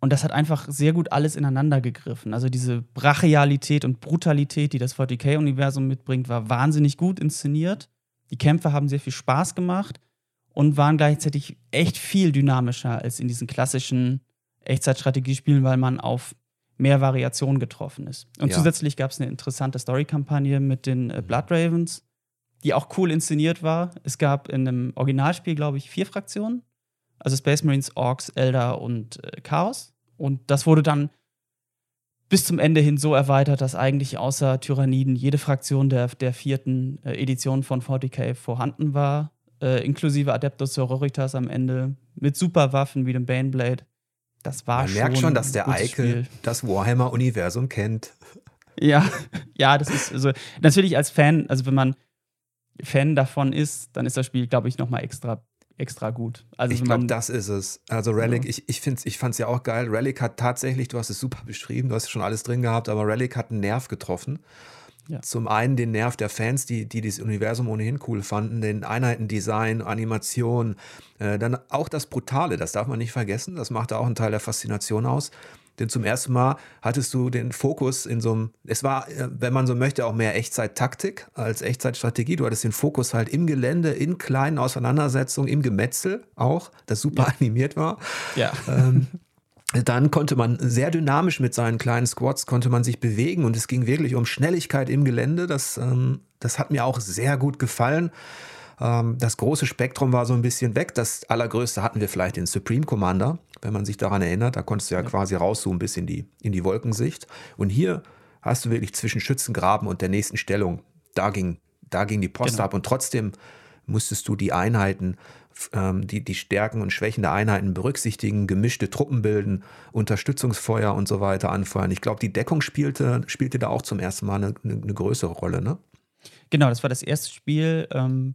und das hat einfach sehr gut alles ineinander gegriffen. Also diese Brachialität und Brutalität, die das 40k-Universum mitbringt, war wahnsinnig gut inszeniert. Die Kämpfe haben sehr viel Spaß gemacht und waren gleichzeitig echt viel dynamischer als in diesen klassischen Echtzeitstrategie spielen, weil man auf mehr Variationen getroffen ist. Und ja. zusätzlich gab es eine interessante Story-Kampagne mit den äh, Blood Ravens, die auch cool inszeniert war. Es gab in einem Originalspiel, glaube ich, vier Fraktionen. Also Space Marines, Orks, Elder und äh, Chaos. Und das wurde dann bis zum Ende hin so erweitert, dass eigentlich außer Tyranniden jede Fraktion der, der vierten äh, Edition von 40k vorhanden war, äh, inklusive Adeptus Sororitas am Ende, mit Superwaffen wie dem Baneblade. Das war Man schon. Man merkt schon, dass der Eikel das Warhammer-Universum kennt. Ja, ja, das ist also natürlich als Fan, also wenn man Fan davon ist, dann ist das Spiel, glaube ich, nochmal extra, extra gut. Also ich glaube, das ist es. Also Relic, ja. ich, ich, ich fand es ja auch geil. Relic hat tatsächlich, du hast es super beschrieben, du hast schon alles drin gehabt, aber Relic hat einen Nerv getroffen. Ja. Zum einen den Nerv der Fans, die, die das Universum ohnehin cool fanden, den Einheitendesign, Animation, äh, dann auch das Brutale, das darf man nicht vergessen, das machte auch einen Teil der Faszination aus. Denn zum ersten Mal hattest du den Fokus in so einem, es war, äh, wenn man so möchte, auch mehr Echtzeit-Taktik als Echtzeitstrategie. Du hattest den Fokus halt im Gelände, in kleinen Auseinandersetzungen, im Gemetzel auch, das super ja. animiert war. Ja. Ähm, dann konnte man sehr dynamisch mit seinen kleinen Squads konnte man sich bewegen und es ging wirklich um Schnelligkeit im Gelände. Das, ähm, das hat mir auch sehr gut gefallen. Ähm, das große Spektrum war so ein bisschen weg. Das allergrößte hatten wir vielleicht den Supreme Commander, wenn man sich daran erinnert. Da konntest du ja, ja. quasi rauszoomen bis in die, in die Wolkensicht. Und hier hast du wirklich zwischen Schützengraben und der nächsten Stellung, da ging, da ging die Post genau. ab und trotzdem musstest du die Einheiten ähm, die, die Stärken und Schwächen der Einheiten berücksichtigen, gemischte Truppen bilden, Unterstützungsfeuer und so weiter anfeuern. Ich glaube, die Deckung spielte, spielte da auch zum ersten Mal eine, eine, größere Rolle, ne? Genau, das war das erste Spiel. Ähm,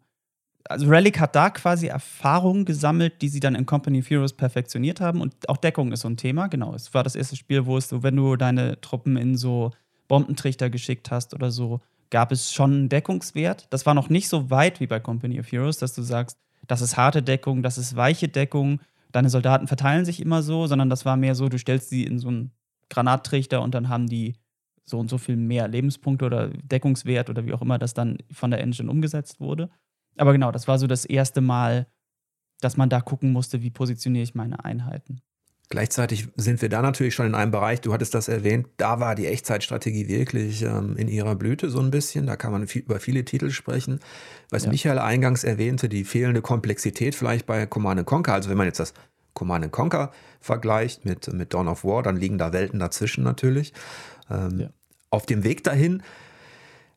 also Relic hat da quasi Erfahrungen gesammelt, die sie dann in Company of Heroes perfektioniert haben. Und auch Deckung ist so ein Thema. Genau, es war das erste Spiel, wo es so, wenn du deine Truppen in so Bombentrichter geschickt hast oder so, gab es schon einen Deckungswert. Das war noch nicht so weit wie bei Company of Heroes, dass du sagst, das ist harte Deckung, das ist weiche Deckung, deine Soldaten verteilen sich immer so, sondern das war mehr so, du stellst sie in so einen Granattrichter und dann haben die so und so viel mehr Lebenspunkte oder Deckungswert oder wie auch immer das dann von der Engine umgesetzt wurde. Aber genau, das war so das erste Mal, dass man da gucken musste, wie positioniere ich meine Einheiten. Gleichzeitig sind wir da natürlich schon in einem Bereich, du hattest das erwähnt, da war die Echtzeitstrategie wirklich ähm, in ihrer Blüte so ein bisschen. Da kann man viel, über viele Titel sprechen. Was ja. Michael eingangs erwähnte, die fehlende Komplexität vielleicht bei Command Conquer. Also wenn man jetzt das Command Conquer vergleicht mit, mit Dawn of War, dann liegen da Welten dazwischen natürlich. Ähm, ja. Auf dem Weg dahin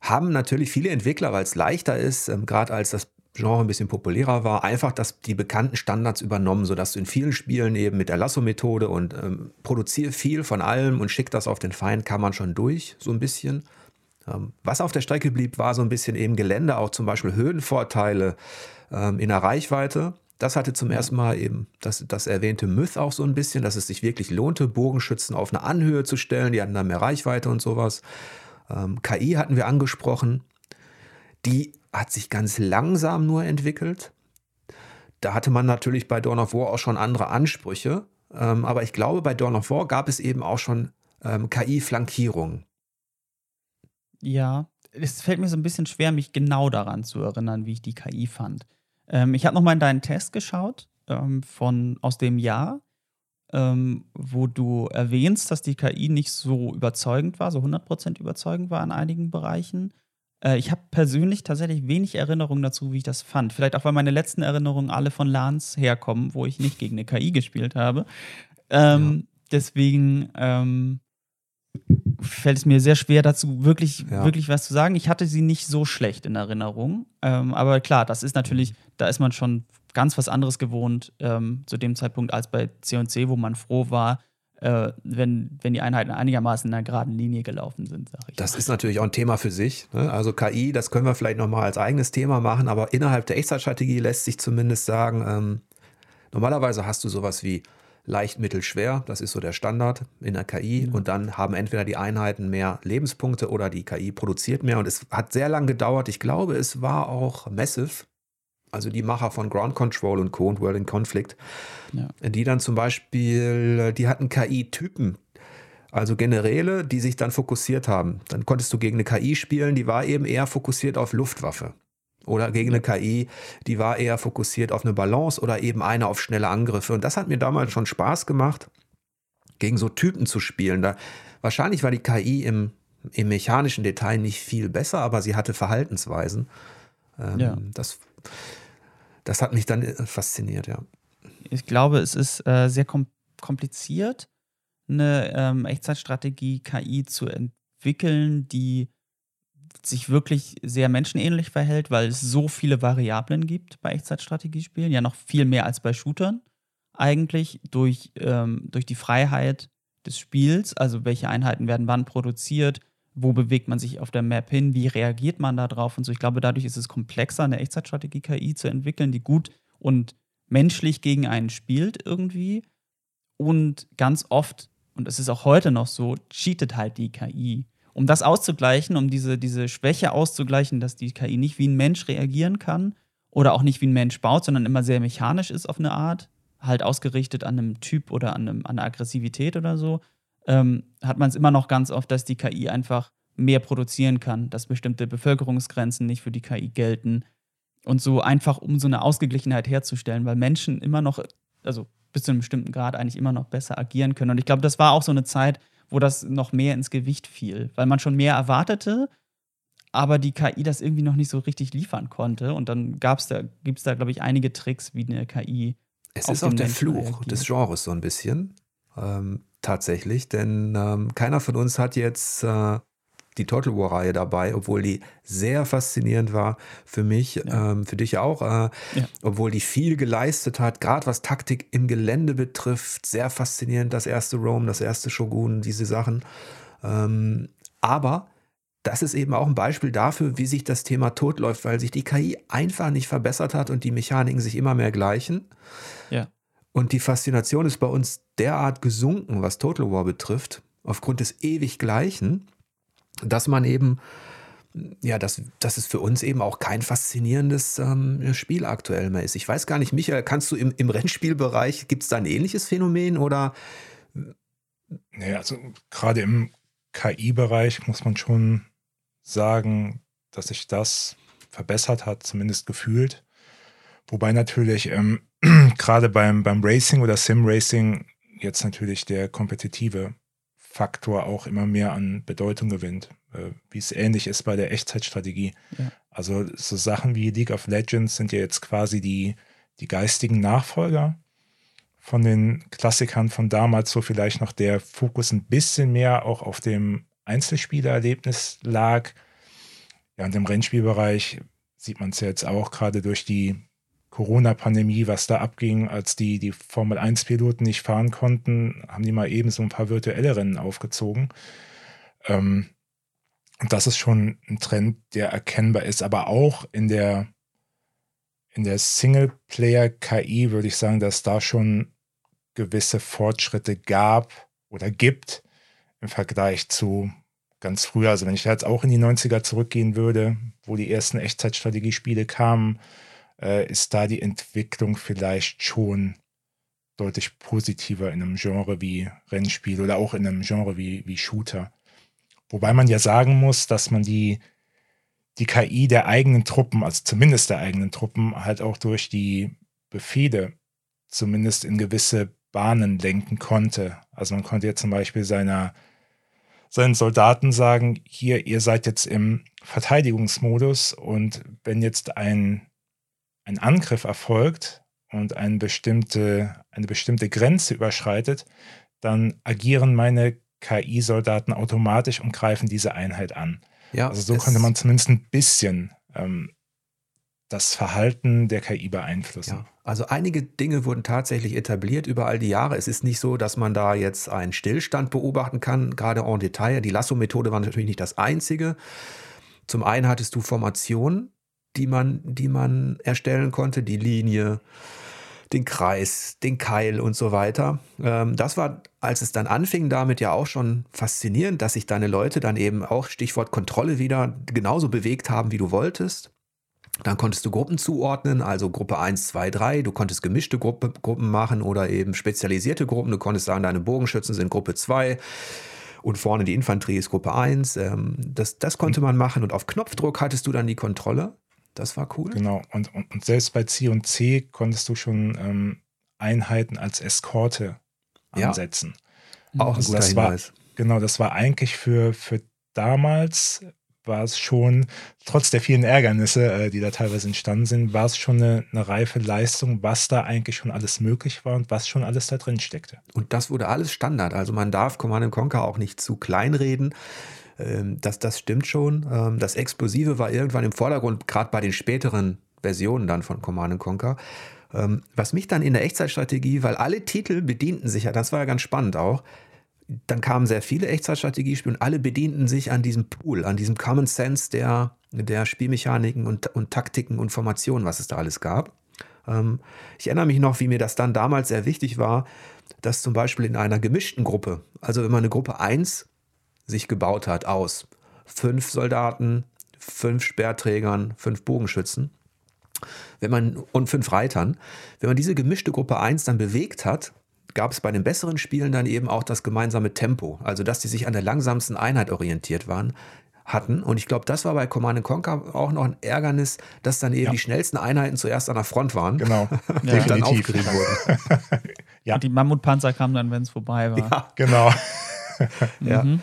haben natürlich viele Entwickler, weil es leichter ist, ähm, gerade als das Genre ein bisschen populärer war, einfach dass die bekannten Standards übernommen, sodass du in vielen Spielen eben mit der Lasso-Methode und ähm, produziere viel von allem und schick das auf den Feind, kann man schon durch, so ein bisschen. Ähm, was auf der Strecke blieb, war so ein bisschen eben Gelände, auch zum Beispiel Höhenvorteile ähm, in der Reichweite. Das hatte zum ersten Mal eben das, das erwähnte Myth auch so ein bisschen, dass es sich wirklich lohnte, Bogenschützen auf eine Anhöhe zu stellen. Die hatten dann mehr Reichweite und sowas. Ähm, KI hatten wir angesprochen. Die hat sich ganz langsam nur entwickelt. Da hatte man natürlich bei Dawn of War auch schon andere Ansprüche. Ähm, aber ich glaube, bei Dawn of War gab es eben auch schon ähm, KI-Flankierung. Ja, es fällt mir so ein bisschen schwer, mich genau daran zu erinnern, wie ich die KI fand. Ähm, ich habe nochmal in deinen Test geschaut ähm, von aus dem Jahr, ähm, wo du erwähnst, dass die KI nicht so überzeugend war, so 100% überzeugend war in einigen Bereichen. Äh, ich habe persönlich tatsächlich wenig Erinnerungen dazu, wie ich das fand. Vielleicht auch, weil meine letzten Erinnerungen alle von LANs herkommen, wo ich nicht gegen eine KI gespielt habe. Ähm, ja. Deswegen ähm, fällt es mir sehr schwer dazu, wirklich, ja. wirklich was zu sagen. Ich hatte sie nicht so schlecht in Erinnerung. Ähm, aber klar, das ist natürlich, da ist man schon ganz was anderes gewohnt ähm, zu dem Zeitpunkt als bei C&C, wo man froh war, äh, wenn, wenn die Einheiten einigermaßen in einer geraden Linie gelaufen sind, sage ich. Das ist natürlich auch ein Thema für sich. Ne? Also KI, das können wir vielleicht nochmal als eigenes Thema machen, aber innerhalb der Echtzeitstrategie lässt sich zumindest sagen, ähm, normalerweise hast du sowas wie leicht, mittel, schwer. Das ist so der Standard in der KI. Mhm. Und dann haben entweder die Einheiten mehr Lebenspunkte oder die KI produziert mehr. Und es hat sehr lange gedauert. Ich glaube, es war auch Massive, also die Macher von Ground Control und Co. und World in Conflict, ja. die dann zum Beispiel, die hatten KI-Typen. Also Generäle, die sich dann fokussiert haben. Dann konntest du gegen eine KI spielen, die war eben eher fokussiert auf Luftwaffe. Oder gegen eine KI, die war eher fokussiert auf eine Balance oder eben eine auf schnelle Angriffe. Und das hat mir damals schon Spaß gemacht, gegen so Typen zu spielen. Da, wahrscheinlich war die KI im, im mechanischen Detail nicht viel besser, aber sie hatte Verhaltensweisen. Ähm, ja. das, das hat mich dann äh, fasziniert, ja. Ich glaube, es ist äh, sehr kom kompliziert, eine ähm, Echtzeitstrategie KI zu entwickeln, die sich wirklich sehr menschenähnlich verhält, weil es so viele Variablen gibt bei Echtzeitstrategiespielen, ja noch viel mehr als bei Shootern eigentlich durch, ähm, durch die Freiheit des Spiels, also welche Einheiten werden wann produziert, wo bewegt man sich auf der Map hin, wie reagiert man da drauf und so. Ich glaube, dadurch ist es komplexer, eine Echtzeitstrategie-KI zu entwickeln, die gut und menschlich gegen einen spielt irgendwie. Und ganz oft, und es ist auch heute noch so, cheatet halt die KI um das auszugleichen, um diese, diese Schwäche auszugleichen, dass die KI nicht wie ein Mensch reagieren kann oder auch nicht wie ein Mensch baut, sondern immer sehr mechanisch ist auf eine Art, halt ausgerichtet an einem Typ oder an, einem, an einer Aggressivität oder so, ähm, hat man es immer noch ganz oft, dass die KI einfach mehr produzieren kann, dass bestimmte Bevölkerungsgrenzen nicht für die KI gelten und so einfach, um so eine Ausgeglichenheit herzustellen, weil Menschen immer noch, also bis zu einem bestimmten Grad eigentlich immer noch besser agieren können. Und ich glaube, das war auch so eine Zeit, wo das noch mehr ins Gewicht fiel, weil man schon mehr erwartete, aber die KI das irgendwie noch nicht so richtig liefern konnte. Und dann gab's da, gibt es da, glaube ich, einige Tricks, wie eine KI. Es ist auch der Menschen Fluch reagiert. des Genres so ein bisschen. Ähm, tatsächlich, denn ähm, keiner von uns hat jetzt äh, die Total War-Reihe dabei, obwohl die sehr faszinierend war für mich, ja. ähm, für dich auch, äh, ja. obwohl die viel geleistet hat, gerade was Taktik im Gelände betrifft, sehr faszinierend, das erste Rome, das erste Shogun, diese Sachen. Ähm, aber das ist eben auch ein Beispiel dafür, wie sich das Thema totläuft, weil sich die KI einfach nicht verbessert hat und die Mechaniken sich immer mehr gleichen. Ja. Und die Faszination ist bei uns derart gesunken, was Total War betrifft, aufgrund des ewig Gleichen dass man eben, ja, dass, dass es für uns eben auch kein faszinierendes ähm, Spiel aktuell mehr ist. Ich weiß gar nicht, Michael, kannst du im, im Rennspielbereich, gibt es da ein ähnliches Phänomen oder? Nee, also gerade im KI-Bereich muss man schon sagen, dass sich das verbessert hat, zumindest gefühlt. Wobei natürlich ähm, gerade beim, beim Racing oder Sim-Racing jetzt natürlich der kompetitive Faktor auch immer mehr an Bedeutung gewinnt, äh, wie es ähnlich ist bei der Echtzeitstrategie. Ja. Also so Sachen wie League of Legends sind ja jetzt quasi die, die geistigen Nachfolger von den Klassikern von damals, so vielleicht noch der Fokus ein bisschen mehr auch auf dem Einzelspielererlebnis lag. Ja, und im Rennspielbereich sieht man es ja jetzt auch gerade durch die Corona-Pandemie, was da abging, als die, die Formel-1-Piloten nicht fahren konnten, haben die mal eben so ein paar virtuelle Rennen aufgezogen. Ähm, und das ist schon ein Trend, der erkennbar ist, aber auch in der, in der Singleplayer-KI würde ich sagen, dass da schon gewisse Fortschritte gab oder gibt im Vergleich zu ganz früher. Also wenn ich jetzt auch in die 90er zurückgehen würde, wo die ersten Echtzeitstrategiespiele kamen, äh, ist da die Entwicklung vielleicht schon deutlich positiver in einem Genre wie Rennspiel oder auch in einem Genre wie, wie Shooter. Wobei man ja sagen muss, dass man die, die KI der eigenen Truppen, also zumindest der eigenen Truppen, halt auch durch die Befehle zumindest in gewisse Bahnen lenken konnte. Also man konnte jetzt zum Beispiel seiner, seinen Soldaten sagen, hier, ihr seid jetzt im Verteidigungsmodus und wenn jetzt ein, ein Angriff erfolgt und eine bestimmte, eine bestimmte Grenze überschreitet, dann agieren meine KI-Soldaten automatisch und greifen diese Einheit an. Ja, also so konnte man zumindest ein bisschen ähm, das Verhalten der KI beeinflussen. Ja, also einige Dinge wurden tatsächlich etabliert über all die Jahre. Es ist nicht so, dass man da jetzt einen Stillstand beobachten kann, gerade en Detail. Die Lasso-Methode war natürlich nicht das einzige. Zum einen hattest du Formationen, die man, die man erstellen konnte, die Linie, den Kreis, den Keil und so weiter. Ähm, das war, als es dann anfing, damit ja auch schon faszinierend, dass sich deine Leute dann eben auch, Stichwort Kontrolle wieder, genauso bewegt haben, wie du wolltest. Dann konntest du Gruppen zuordnen, also Gruppe 1, 2, 3. Du konntest gemischte Gruppe, Gruppen machen oder eben spezialisierte Gruppen. Du konntest sagen, deine Bogenschützen sind Gruppe 2 und vorne die Infanterie ist Gruppe 1. Ähm, das, das konnte man machen und auf Knopfdruck hattest du dann die Kontrolle. Das war cool. Genau, und, und, und selbst bei C und C konntest du schon ähm, Einheiten als Eskorte ansetzen. Ja, auch ein also guter das Hinweis. War, genau, das war eigentlich für, für damals war es schon, trotz der vielen Ärgernisse, äh, die da teilweise entstanden sind, war es schon eine, eine, reife Leistung, was da eigentlich schon alles möglich war und was schon alles da drin steckte. Und das wurde alles Standard. Also man darf Command Conquer auch nicht zu klein reden. Ähm, das, das stimmt schon. Ähm, das Explosive war irgendwann im Vordergrund, gerade bei den späteren Versionen dann von Command Conquer. Ähm, was mich dann in der Echtzeitstrategie, weil alle Titel bedienten sich ja, das war ja ganz spannend auch, dann kamen sehr viele Echtzeitstrategiespiele und alle bedienten sich an diesem Pool, an diesem Common Sense der, der Spielmechaniken und, und Taktiken und Formationen, was es da alles gab. ich erinnere mich noch, wie mir das dann damals sehr wichtig war, dass zum Beispiel in einer gemischten Gruppe, also wenn man eine Gruppe 1 sich gebaut hat aus fünf Soldaten, fünf Speerträgern, fünf Bogenschützen. Wenn man, und fünf Reitern. Wenn man diese gemischte Gruppe 1 dann bewegt hat, gab es bei den besseren Spielen dann eben auch das gemeinsame Tempo. Also, dass die sich an der langsamsten Einheit orientiert waren, hatten. Und ich glaube, das war bei Command Conquer auch noch ein Ärgernis, dass dann eben ja. die schnellsten Einheiten zuerst an der Front waren. Genau. die ja. dann aufgerieben wurden. ja. Und die Mammutpanzer kamen dann, wenn es vorbei war. Ja, genau. ja. Mhm.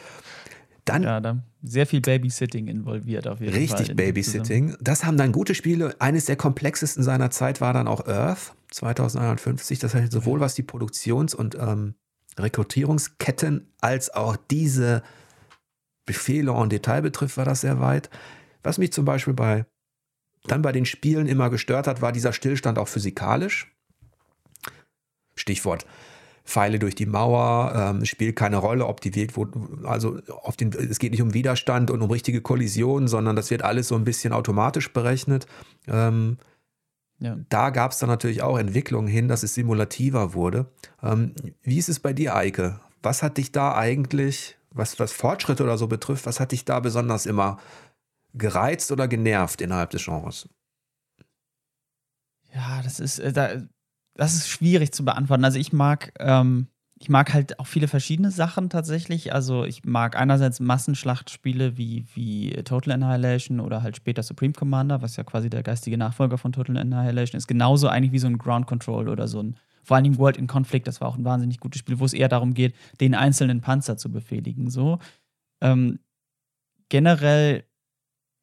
Dann, ja, da sehr viel Babysitting involviert auf jeden richtig Fall. Richtig Babysitting. Das haben dann gute Spiele. Eines der komplexesten seiner Zeit war dann auch Earth 2051. Das heißt, sowohl was die Produktions- und ähm, Rekrutierungsketten als auch diese Befehle en Detail betrifft, war das sehr weit. Was mich zum Beispiel bei dann bei den Spielen immer gestört hat, war dieser Stillstand auch physikalisch. Stichwort Pfeile durch die Mauer, ähm, spielt keine Rolle, ob die Weg, wo, also auf den, es geht nicht um Widerstand und um richtige Kollisionen, sondern das wird alles so ein bisschen automatisch berechnet. Ähm, ja. Da gab es dann natürlich auch Entwicklungen hin, dass es simulativer wurde. Ähm, wie ist es bei dir, Eike? Was hat dich da eigentlich, was, was Fortschritte oder so betrifft, was hat dich da besonders immer gereizt oder genervt innerhalb des Genres? Ja, das ist, äh, da, das ist schwierig zu beantworten. Also ich mag, ähm, ich mag halt auch viele verschiedene Sachen tatsächlich. Also ich mag einerseits Massenschlachtspiele wie, wie Total Annihilation oder halt später Supreme Commander, was ja quasi der geistige Nachfolger von Total Annihilation ist. Genauso eigentlich wie so ein Ground Control oder so ein, vor allem World in Conflict, das war auch ein wahnsinnig gutes Spiel, wo es eher darum geht, den einzelnen Panzer zu befehligen. So. Ähm, generell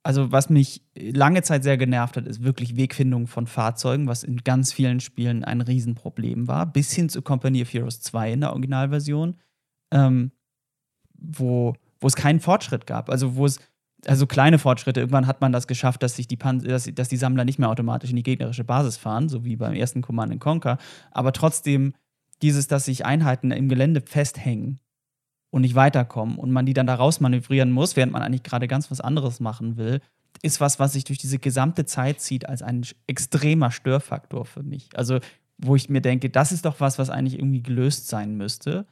also was mich lange Zeit sehr genervt hat, ist wirklich Wegfindung von Fahrzeugen, was in ganz vielen Spielen ein Riesenproblem war, bis hin zu Company of Heroes 2 in der Originalversion, ähm, wo, wo es keinen Fortschritt gab. Also wo es, also kleine Fortschritte, irgendwann hat man das geschafft, dass sich die Pan dass, dass die Sammler nicht mehr automatisch in die gegnerische Basis fahren, so wie beim ersten Command Conquer, aber trotzdem dieses, dass sich Einheiten im Gelände festhängen und nicht weiterkommen und man die dann da raus manövrieren muss, während man eigentlich gerade ganz was anderes machen will, ist was, was sich durch diese gesamte Zeit zieht als ein extremer Störfaktor für mich. Also, wo ich mir denke, das ist doch was, was eigentlich irgendwie gelöst sein müsste.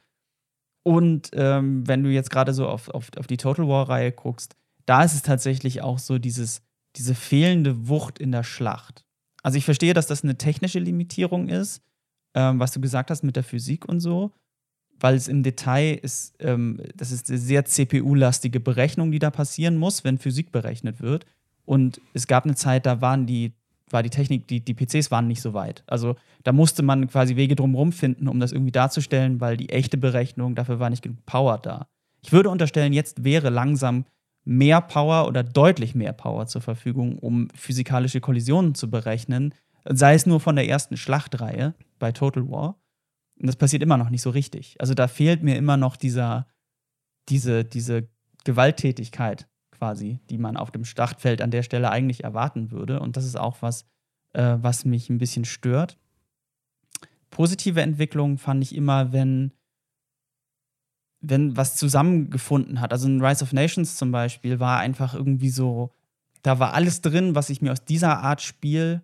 Und ähm, wenn du jetzt gerade so auf, auf, auf die Total War-Reihe guckst, da ist es tatsächlich auch so dieses, diese fehlende Wucht in der Schlacht. Also ich verstehe, dass das eine technische Limitierung ist, ähm, was du gesagt hast mit der Physik und so, weil es im Detail ist, ähm, das ist eine sehr CPU-lastige Berechnung, die da passieren muss, wenn Physik berechnet wird. Und es gab eine Zeit, da waren die, war die Technik, die, die PCs waren nicht so weit. Also da musste man quasi Wege drumherum finden, um das irgendwie darzustellen, weil die echte Berechnung, dafür war nicht genug Power da. Ich würde unterstellen, jetzt wäre langsam mehr Power oder deutlich mehr Power zur Verfügung, um physikalische Kollisionen zu berechnen, sei es nur von der ersten Schlachtreihe bei Total War. Und das passiert immer noch nicht so richtig. Also da fehlt mir immer noch dieser, diese, diese Gewalttätigkeit quasi, die man auf dem Schlachtfeld an der Stelle eigentlich erwarten würde. Und das ist auch was, äh, was mich ein bisschen stört. Positive Entwicklung fand ich immer, wenn wenn was zusammengefunden hat. Also in Rise of Nations zum Beispiel war einfach irgendwie so, da war alles drin, was ich mir aus dieser Art Spiel,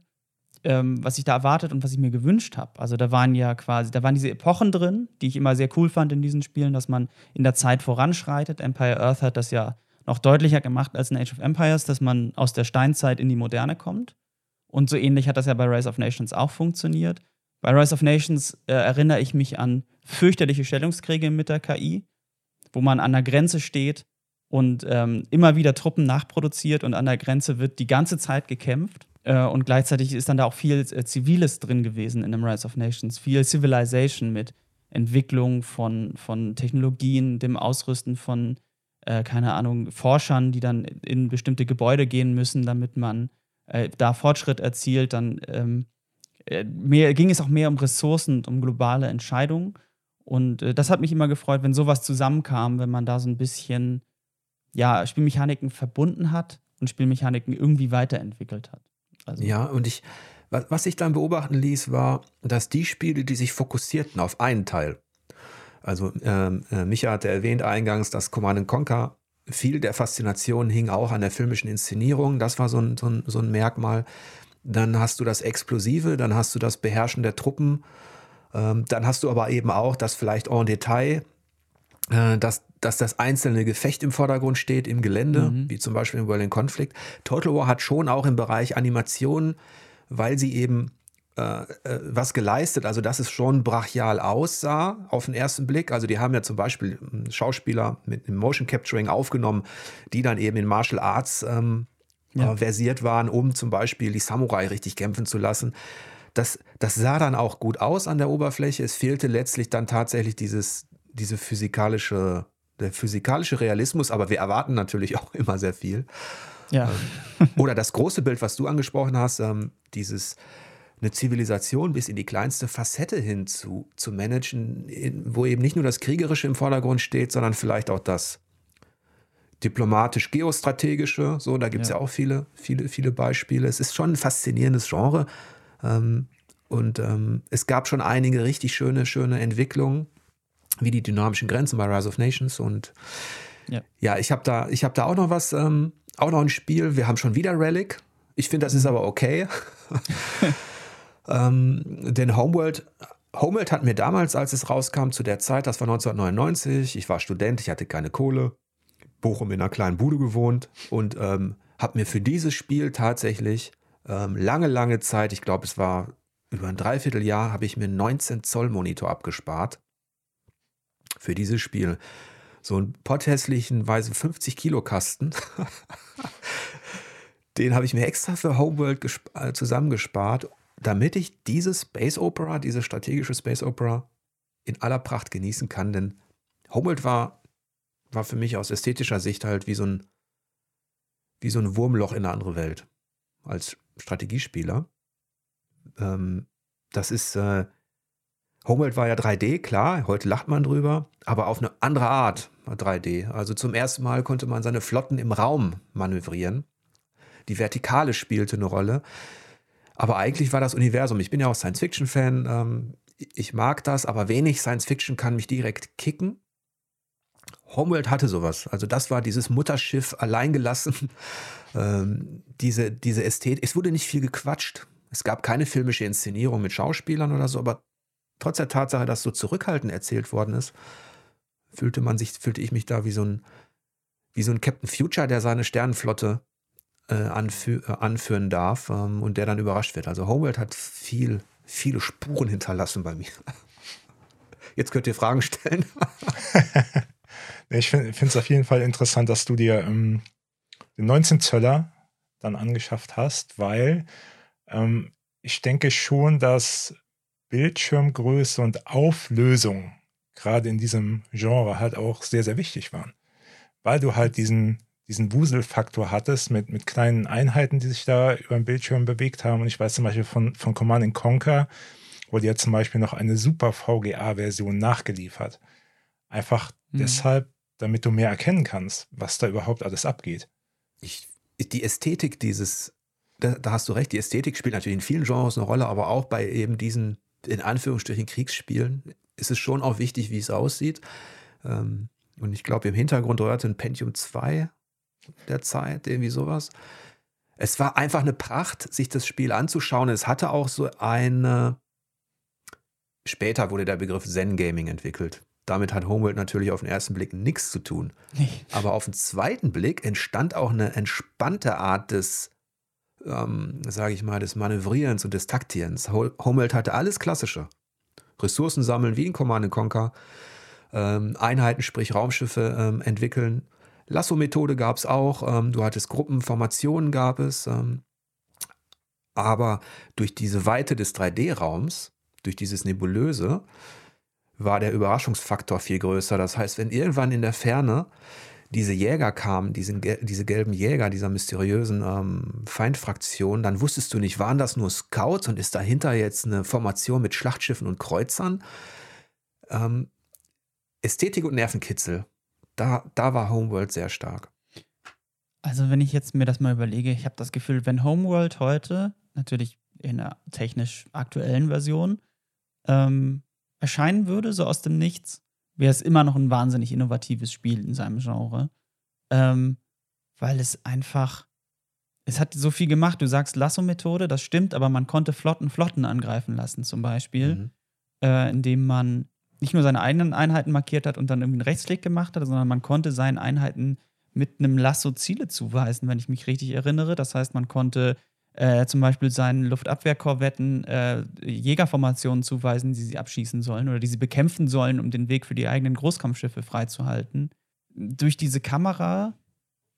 ähm, was ich da erwartet und was ich mir gewünscht habe. Also da waren ja quasi, da waren diese Epochen drin, die ich immer sehr cool fand in diesen Spielen, dass man in der Zeit voranschreitet. Empire Earth hat das ja noch deutlicher gemacht als in Age of Empires, dass man aus der Steinzeit in die Moderne kommt. Und so ähnlich hat das ja bei Rise of Nations auch funktioniert. Bei Rise of Nations äh, erinnere ich mich an fürchterliche Stellungskriege mit der KI, wo man an der Grenze steht und ähm, immer wieder Truppen nachproduziert und an der Grenze wird die ganze Zeit gekämpft. Äh, und gleichzeitig ist dann da auch viel äh, Ziviles drin gewesen in dem Rise of Nations, viel Civilization mit Entwicklung von, von Technologien, dem Ausrüsten von, äh, keine Ahnung, Forschern, die dann in bestimmte Gebäude gehen müssen, damit man äh, da Fortschritt erzielt. Dann ähm, äh, mehr, ging es auch mehr um Ressourcen und um globale Entscheidungen. Und äh, das hat mich immer gefreut, wenn sowas zusammenkam, wenn man da so ein bisschen ja, Spielmechaniken verbunden hat und Spielmechaniken irgendwie weiterentwickelt hat. Also ja, und ich, was sich dann beobachten ließ, war, dass die Spiele, die sich fokussierten auf einen Teil, also ähm, äh, Micha hatte erwähnt eingangs, dass Command Conquer viel der Faszination hing auch an der filmischen Inszenierung. Das war so ein, so ein, so ein Merkmal dann hast du das Explosive, dann hast du das Beherrschen der Truppen, ähm, dann hast du aber eben auch das vielleicht en Detail, äh, dass, dass das einzelne Gefecht im Vordergrund steht im Gelände, mhm. wie zum Beispiel im Berlin Conflict. Total War hat schon auch im Bereich Animationen, weil sie eben äh, äh, was geleistet, also dass es schon brachial aussah auf den ersten Blick. Also die haben ja zum Beispiel Schauspieler mit dem Motion Capturing aufgenommen, die dann eben in Martial Arts ähm, ja. äh, versiert waren, um zum Beispiel die Samurai richtig kämpfen zu lassen. Das, das sah dann auch gut aus an der Oberfläche. Es fehlte letztlich dann tatsächlich dieses, diese physikalische, der physikalische Realismus, aber wir erwarten natürlich auch immer sehr viel. Ja. Ähm, oder das große Bild, was du angesprochen hast, ähm, dieses eine Zivilisation bis in die kleinste Facette hin zu, zu managen, wo eben nicht nur das Kriegerische im Vordergrund steht, sondern vielleicht auch das diplomatisch-geostrategische, so, da gibt es ja. ja. auch viele, viele, viele Beispiele. Es ist schon ein faszinierendes Genre. Ähm, und es gab schon einige richtig schöne, schöne Entwicklungen, wie die dynamischen Grenzen bei Rise of Nations. Und ja, ja ich habe da, hab da auch noch was, ähm, auch noch ein Spiel. Wir haben schon wieder Relic. Ich finde, das ist aber okay. ähm, denn Homeworld Homeworld hat mir damals, als es rauskam, zu der Zeit, das war 1999, ich war Student, ich hatte keine Kohle, Bochum in einer kleinen Bude gewohnt und ähm, habe mir für dieses Spiel tatsächlich ähm, lange, lange Zeit, ich glaube, es war über ein Dreivierteljahr, habe ich mir einen 19 Zoll Monitor abgespart für dieses Spiel. So einen potthässlichen, 50 Kilo Kasten. Den habe ich mir extra für Homeworld äh, zusammengespart, damit ich diese Space Opera, diese strategische Space Opera in aller Pracht genießen kann. Denn Homeworld war war für mich aus ästhetischer Sicht halt wie so ein, wie so ein Wurmloch in eine andere Welt als Strategiespieler. Ähm, das ist, äh, Homeworld war ja 3D, klar, heute lacht man drüber, aber auf eine andere Art 3D. Also zum ersten Mal konnte man seine Flotten im Raum manövrieren. Die Vertikale spielte eine Rolle. Aber eigentlich war das Universum, ich bin ja auch Science-Fiction-Fan, ähm, ich mag das, aber wenig Science-Fiction kann mich direkt kicken. Homeworld hatte sowas. Also das war dieses Mutterschiff alleingelassen. Ähm, diese, diese Ästhetik. Es wurde nicht viel gequatscht. Es gab keine filmische Inszenierung mit Schauspielern oder so, aber trotz der Tatsache, dass so zurückhaltend erzählt worden ist, fühlte man sich, fühlte ich mich da wie so ein, wie so ein Captain Future, der seine Sternenflotte äh, anfü äh, anführen darf ähm, und der dann überrascht wird. Also Homeworld hat viel, viele Spuren hinterlassen bei mir. Jetzt könnt ihr Fragen stellen. ich finde es auf jeden Fall interessant, dass du dir ähm, den 19 Zöller dann angeschafft hast, weil ähm, ich denke schon, dass Bildschirmgröße und Auflösung gerade in diesem Genre halt auch sehr, sehr wichtig waren. Weil du halt diesen, diesen Wuselfaktor hattest mit, mit kleinen Einheiten, die sich da über den Bildschirm bewegt haben. Und ich weiß zum Beispiel von, von Command Conquer, wurde ja zum Beispiel noch eine super VGA-Version nachgeliefert. Einfach mhm. deshalb, damit du mehr erkennen kannst, was da überhaupt alles abgeht. Ich, die Ästhetik dieses, da, da, hast du recht, die Ästhetik spielt natürlich in vielen Genres eine Rolle, aber auch bei eben diesen, in Anführungsstrichen, Kriegsspielen ist es schon auch wichtig, wie es aussieht. Ähm, und ich glaube, im Hintergrund rührte ein Pentium 2 der Zeit, irgendwie sowas. Es war einfach eine Pracht, sich das Spiel anzuschauen. Es hatte auch so eine. Später wurde der Begriff Zen Gaming entwickelt. Damit hat Homeworld natürlich auf den ersten Blick nichts zu tun. Aber auf den zweiten Blick entstand auch eine entspannte Art des, ähm, sage ich mal, des Manövrierens und des Taktierens. Homeworld hatte alles Klassische. Ressourcen sammeln wie in Command Conquer, ähm, Einheiten, sprich Raumschiffe ähm, entwickeln. Lasso-Methode gab es auch, ähm, du hattest Gruppenformationen gab es. Ähm, aber durch diese Weite des 3D-Raums, durch dieses Nebulöse, war der Überraschungsfaktor viel größer. Das heißt, wenn irgendwann in der Ferne diese Jäger kamen, diesen, diese gelben Jäger dieser mysteriösen ähm, Feindfraktion, dann wusstest du nicht, waren das nur Scouts und ist dahinter jetzt eine Formation mit Schlachtschiffen und Kreuzern? Ähm, Ästhetik und Nervenkitzel, da, da war Homeworld sehr stark. Also wenn ich jetzt mir das mal überlege, ich habe das Gefühl, wenn Homeworld heute, natürlich in einer technisch aktuellen Version, ähm, erscheinen würde, so aus dem Nichts, wäre es immer noch ein wahnsinnig innovatives Spiel in seinem Genre. Ähm, weil es einfach, es hat so viel gemacht. Du sagst Lasso-Methode, das stimmt, aber man konnte Flotten Flotten angreifen lassen, zum Beispiel, mhm. äh, indem man nicht nur seine eigenen Einheiten markiert hat und dann irgendwie einen Rechtsklick gemacht hat, sondern man konnte seinen Einheiten mit einem Lasso Ziele zuweisen, wenn ich mich richtig erinnere. Das heißt, man konnte äh, zum Beispiel seinen Luftabwehrkorvetten äh, Jägerformationen zuweisen, die sie abschießen sollen oder die sie bekämpfen sollen, um den Weg für die eigenen Großkampfschiffe freizuhalten. Durch diese Kamera,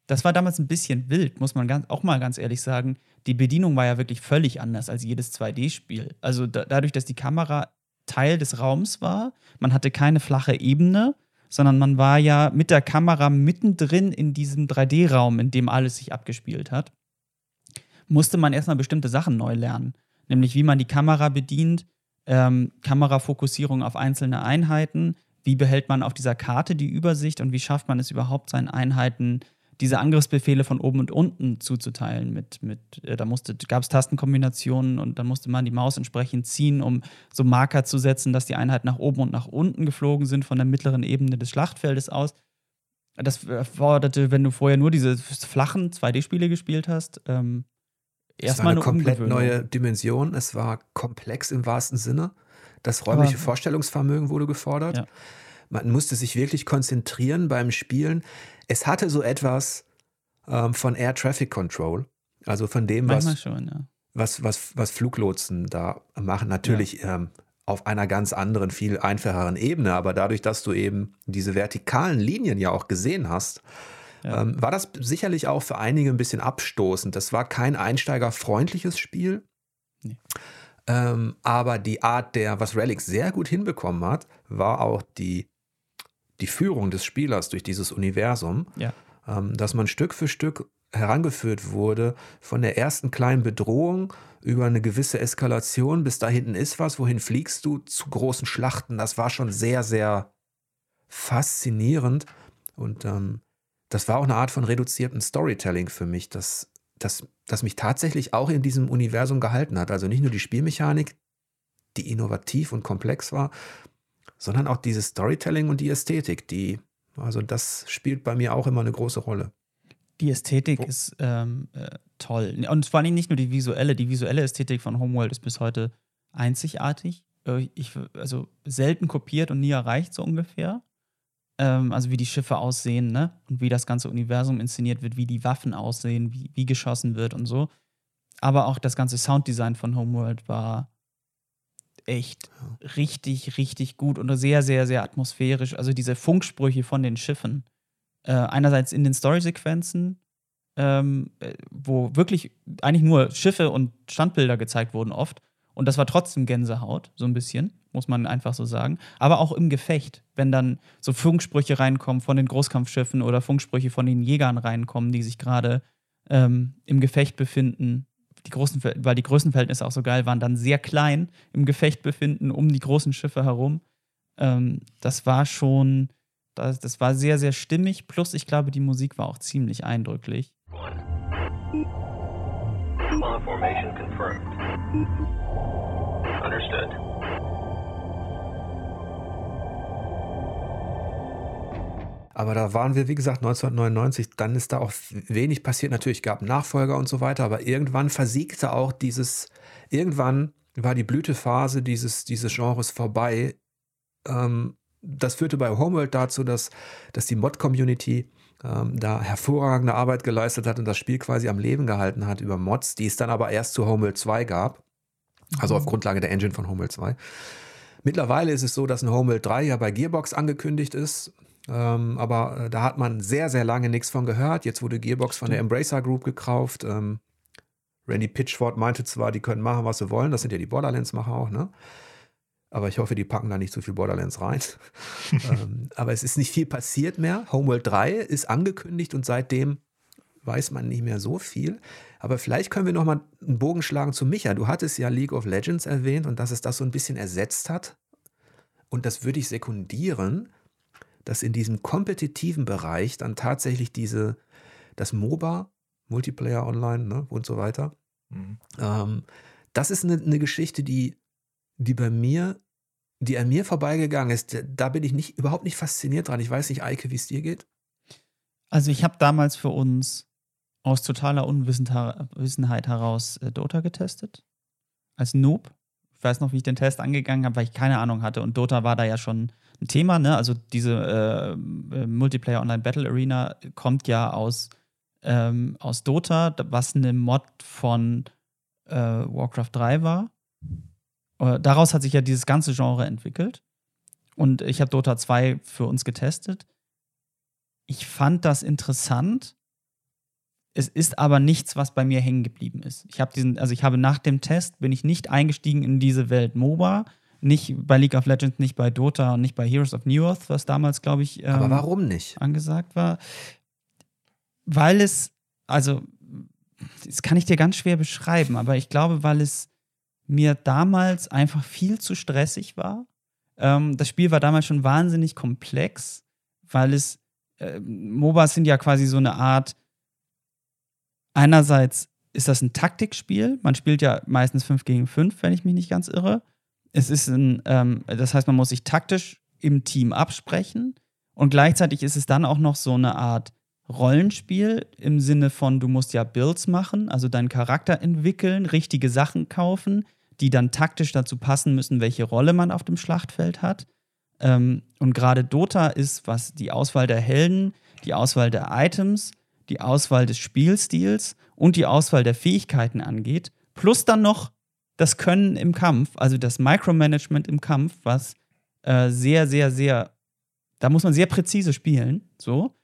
das war damals ein bisschen wild, muss man ganz, auch mal ganz ehrlich sagen. Die Bedienung war ja wirklich völlig anders als jedes 2D-Spiel. Also da, dadurch, dass die Kamera Teil des Raums war, man hatte keine flache Ebene, sondern man war ja mit der Kamera mittendrin in diesem 3D-Raum, in dem alles sich abgespielt hat musste man erstmal bestimmte Sachen neu lernen. Nämlich wie man die Kamera bedient, ähm, Kamerafokussierung auf einzelne Einheiten, wie behält man auf dieser Karte die Übersicht und wie schafft man es überhaupt, seinen Einheiten diese Angriffsbefehle von oben und unten zuzuteilen. Mit, mit, äh, da gab es Tastenkombinationen und dann musste man die Maus entsprechend ziehen, um so Marker zu setzen, dass die Einheiten nach oben und nach unten geflogen sind von der mittleren Ebene des Schlachtfeldes aus. Das erforderte, wenn du vorher nur diese flachen 2D-Spiele gespielt hast, ähm, erstmal eine, eine komplett neue Dimension. Es war komplex im wahrsten Sinne. Das räumliche Aber, Vorstellungsvermögen wurde gefordert. Ja. Man musste sich wirklich konzentrieren beim Spielen. Es hatte so etwas ähm, von Air Traffic Control, also von dem, was, schon, ja. was, was, was Fluglotsen da machen. Natürlich ja. ähm, auf einer ganz anderen, viel einfacheren Ebene. Aber dadurch, dass du eben diese vertikalen Linien ja auch gesehen hast, ja. Ähm, war das sicherlich auch für einige ein bisschen abstoßend. Das war kein einsteigerfreundliches Spiel. Nee. Ähm, aber die Art der, was Relic sehr gut hinbekommen hat, war auch die, die Führung des Spielers durch dieses Universum. Ja. Ähm, dass man Stück für Stück herangeführt wurde von der ersten kleinen Bedrohung über eine gewisse Eskalation bis da hinten ist was, wohin fliegst du zu großen Schlachten. Das war schon sehr, sehr faszinierend und ähm, das war auch eine Art von reduziertem Storytelling für mich, das, das, das mich tatsächlich auch in diesem Universum gehalten hat. Also nicht nur die Spielmechanik, die innovativ und komplex war, sondern auch dieses Storytelling und die Ästhetik, die, also das spielt bei mir auch immer eine große Rolle. Die Ästhetik Wo? ist ähm, äh, toll. Und vor allem nicht nur die visuelle, die visuelle Ästhetik von Homeworld ist bis heute einzigartig. Äh, ich, also selten kopiert und nie erreicht, so ungefähr ähm, also wie die Schiffe aussehen, ne? Und wie das ganze Universum inszeniert wird, wie die Waffen aussehen, wie, wie geschossen wird und so. Aber auch das ganze Sounddesign von Homeworld war echt richtig, richtig gut und sehr, sehr, sehr atmosphärisch. Also diese Funksprüche von den Schiffen. Äh, einerseits in den Storysequenzen, ähm, äh, wo wirklich eigentlich nur Schiffe und Standbilder gezeigt wurden oft. Und das war trotzdem Gänsehaut, so ein bisschen, muss man einfach so sagen. Aber auch im Gefecht, wenn dann so Funksprüche reinkommen von den Großkampfschiffen oder Funksprüche von den Jägern reinkommen, die sich gerade ähm, im Gefecht befinden, die großen, weil die Größenverhältnisse auch so geil waren, dann sehr klein im Gefecht befinden, um die großen Schiffe herum. Ähm, das war schon, das, das war sehr, sehr stimmig. Plus, ich glaube, die Musik war auch ziemlich eindrücklich. formation confirmed. Understood. Aber da waren wir, wie gesagt, 1999, dann ist da auch wenig passiert. Natürlich gab Nachfolger und so weiter, aber irgendwann versiegte auch dieses, irgendwann war die Blütephase dieses, dieses Genres vorbei. Ähm, das führte bei Homeworld dazu, dass, dass die Mod-Community ähm, da hervorragende Arbeit geleistet hat und das Spiel quasi am Leben gehalten hat über Mods, die es dann aber erst zu Homeworld 2 gab. Also auf mhm. Grundlage der Engine von Homeworld 2. Mittlerweile ist es so, dass ein Homeworld 3 ja bei Gearbox angekündigt ist. Ähm, aber äh, da hat man sehr, sehr lange nichts von gehört. Jetzt wurde Gearbox von der Embracer Group gekauft. Ähm, Randy Pitchford meinte zwar, die können machen, was sie wollen. Das sind ja die Borderlands-Macher auch, ne? Aber ich hoffe, die packen da nicht zu viel Borderlands rein. ähm, aber es ist nicht viel passiert mehr. Homeworld 3 ist angekündigt und seitdem weiß man nicht mehr so viel. Aber vielleicht können wir noch mal einen Bogen schlagen zu Micha. Du hattest ja League of Legends erwähnt und dass es das so ein bisschen ersetzt hat. Und das würde ich sekundieren dass in diesem kompetitiven Bereich dann tatsächlich diese, das MOBA, Multiplayer Online ne, und so weiter, mhm. ähm, das ist eine, eine Geschichte, die, die bei mir, die an mir vorbeigegangen ist. Da bin ich nicht, überhaupt nicht fasziniert dran. Ich weiß nicht, Eike, wie es dir geht. Also ich habe damals für uns aus totaler Unwissenheit heraus äh, Dota getestet. Als Noob. Ich weiß noch, wie ich den Test angegangen habe, weil ich keine Ahnung hatte. Und Dota war da ja schon ein Thema, ne? Also diese äh, Multiplayer Online Battle Arena kommt ja aus, ähm, aus Dota, was eine Mod von äh, Warcraft 3 war. Äh, daraus hat sich ja dieses ganze Genre entwickelt. Und ich habe Dota 2 für uns getestet. Ich fand das interessant. Es ist aber nichts, was bei mir hängen geblieben ist. Ich habe diesen, also ich habe nach dem Test bin ich nicht eingestiegen in diese Welt MOBA, nicht bei League of Legends, nicht bei Dota und nicht bei Heroes of New Earth, was damals, glaube ich, ähm, aber warum nicht? angesagt war. Weil es, also, das kann ich dir ganz schwer beschreiben, aber ich glaube, weil es mir damals einfach viel zu stressig war. Ähm, das Spiel war damals schon wahnsinnig komplex, weil es, äh, MOBAs sind ja quasi so eine Art, einerseits ist das ein Taktikspiel, man spielt ja meistens 5 gegen 5, wenn ich mich nicht ganz irre es ist ein, ähm, das heißt, man muss sich taktisch im Team absprechen und gleichzeitig ist es dann auch noch so eine Art Rollenspiel im Sinne von, du musst ja Builds machen, also deinen Charakter entwickeln, richtige Sachen kaufen, die dann taktisch dazu passen müssen, welche Rolle man auf dem Schlachtfeld hat. Ähm, und gerade Dota ist, was die Auswahl der Helden, die Auswahl der Items, die Auswahl des Spielstils und die Auswahl der Fähigkeiten angeht, plus dann noch das Können im Kampf, also das Micromanagement im Kampf, was äh, sehr, sehr, sehr, da muss man sehr präzise spielen, so.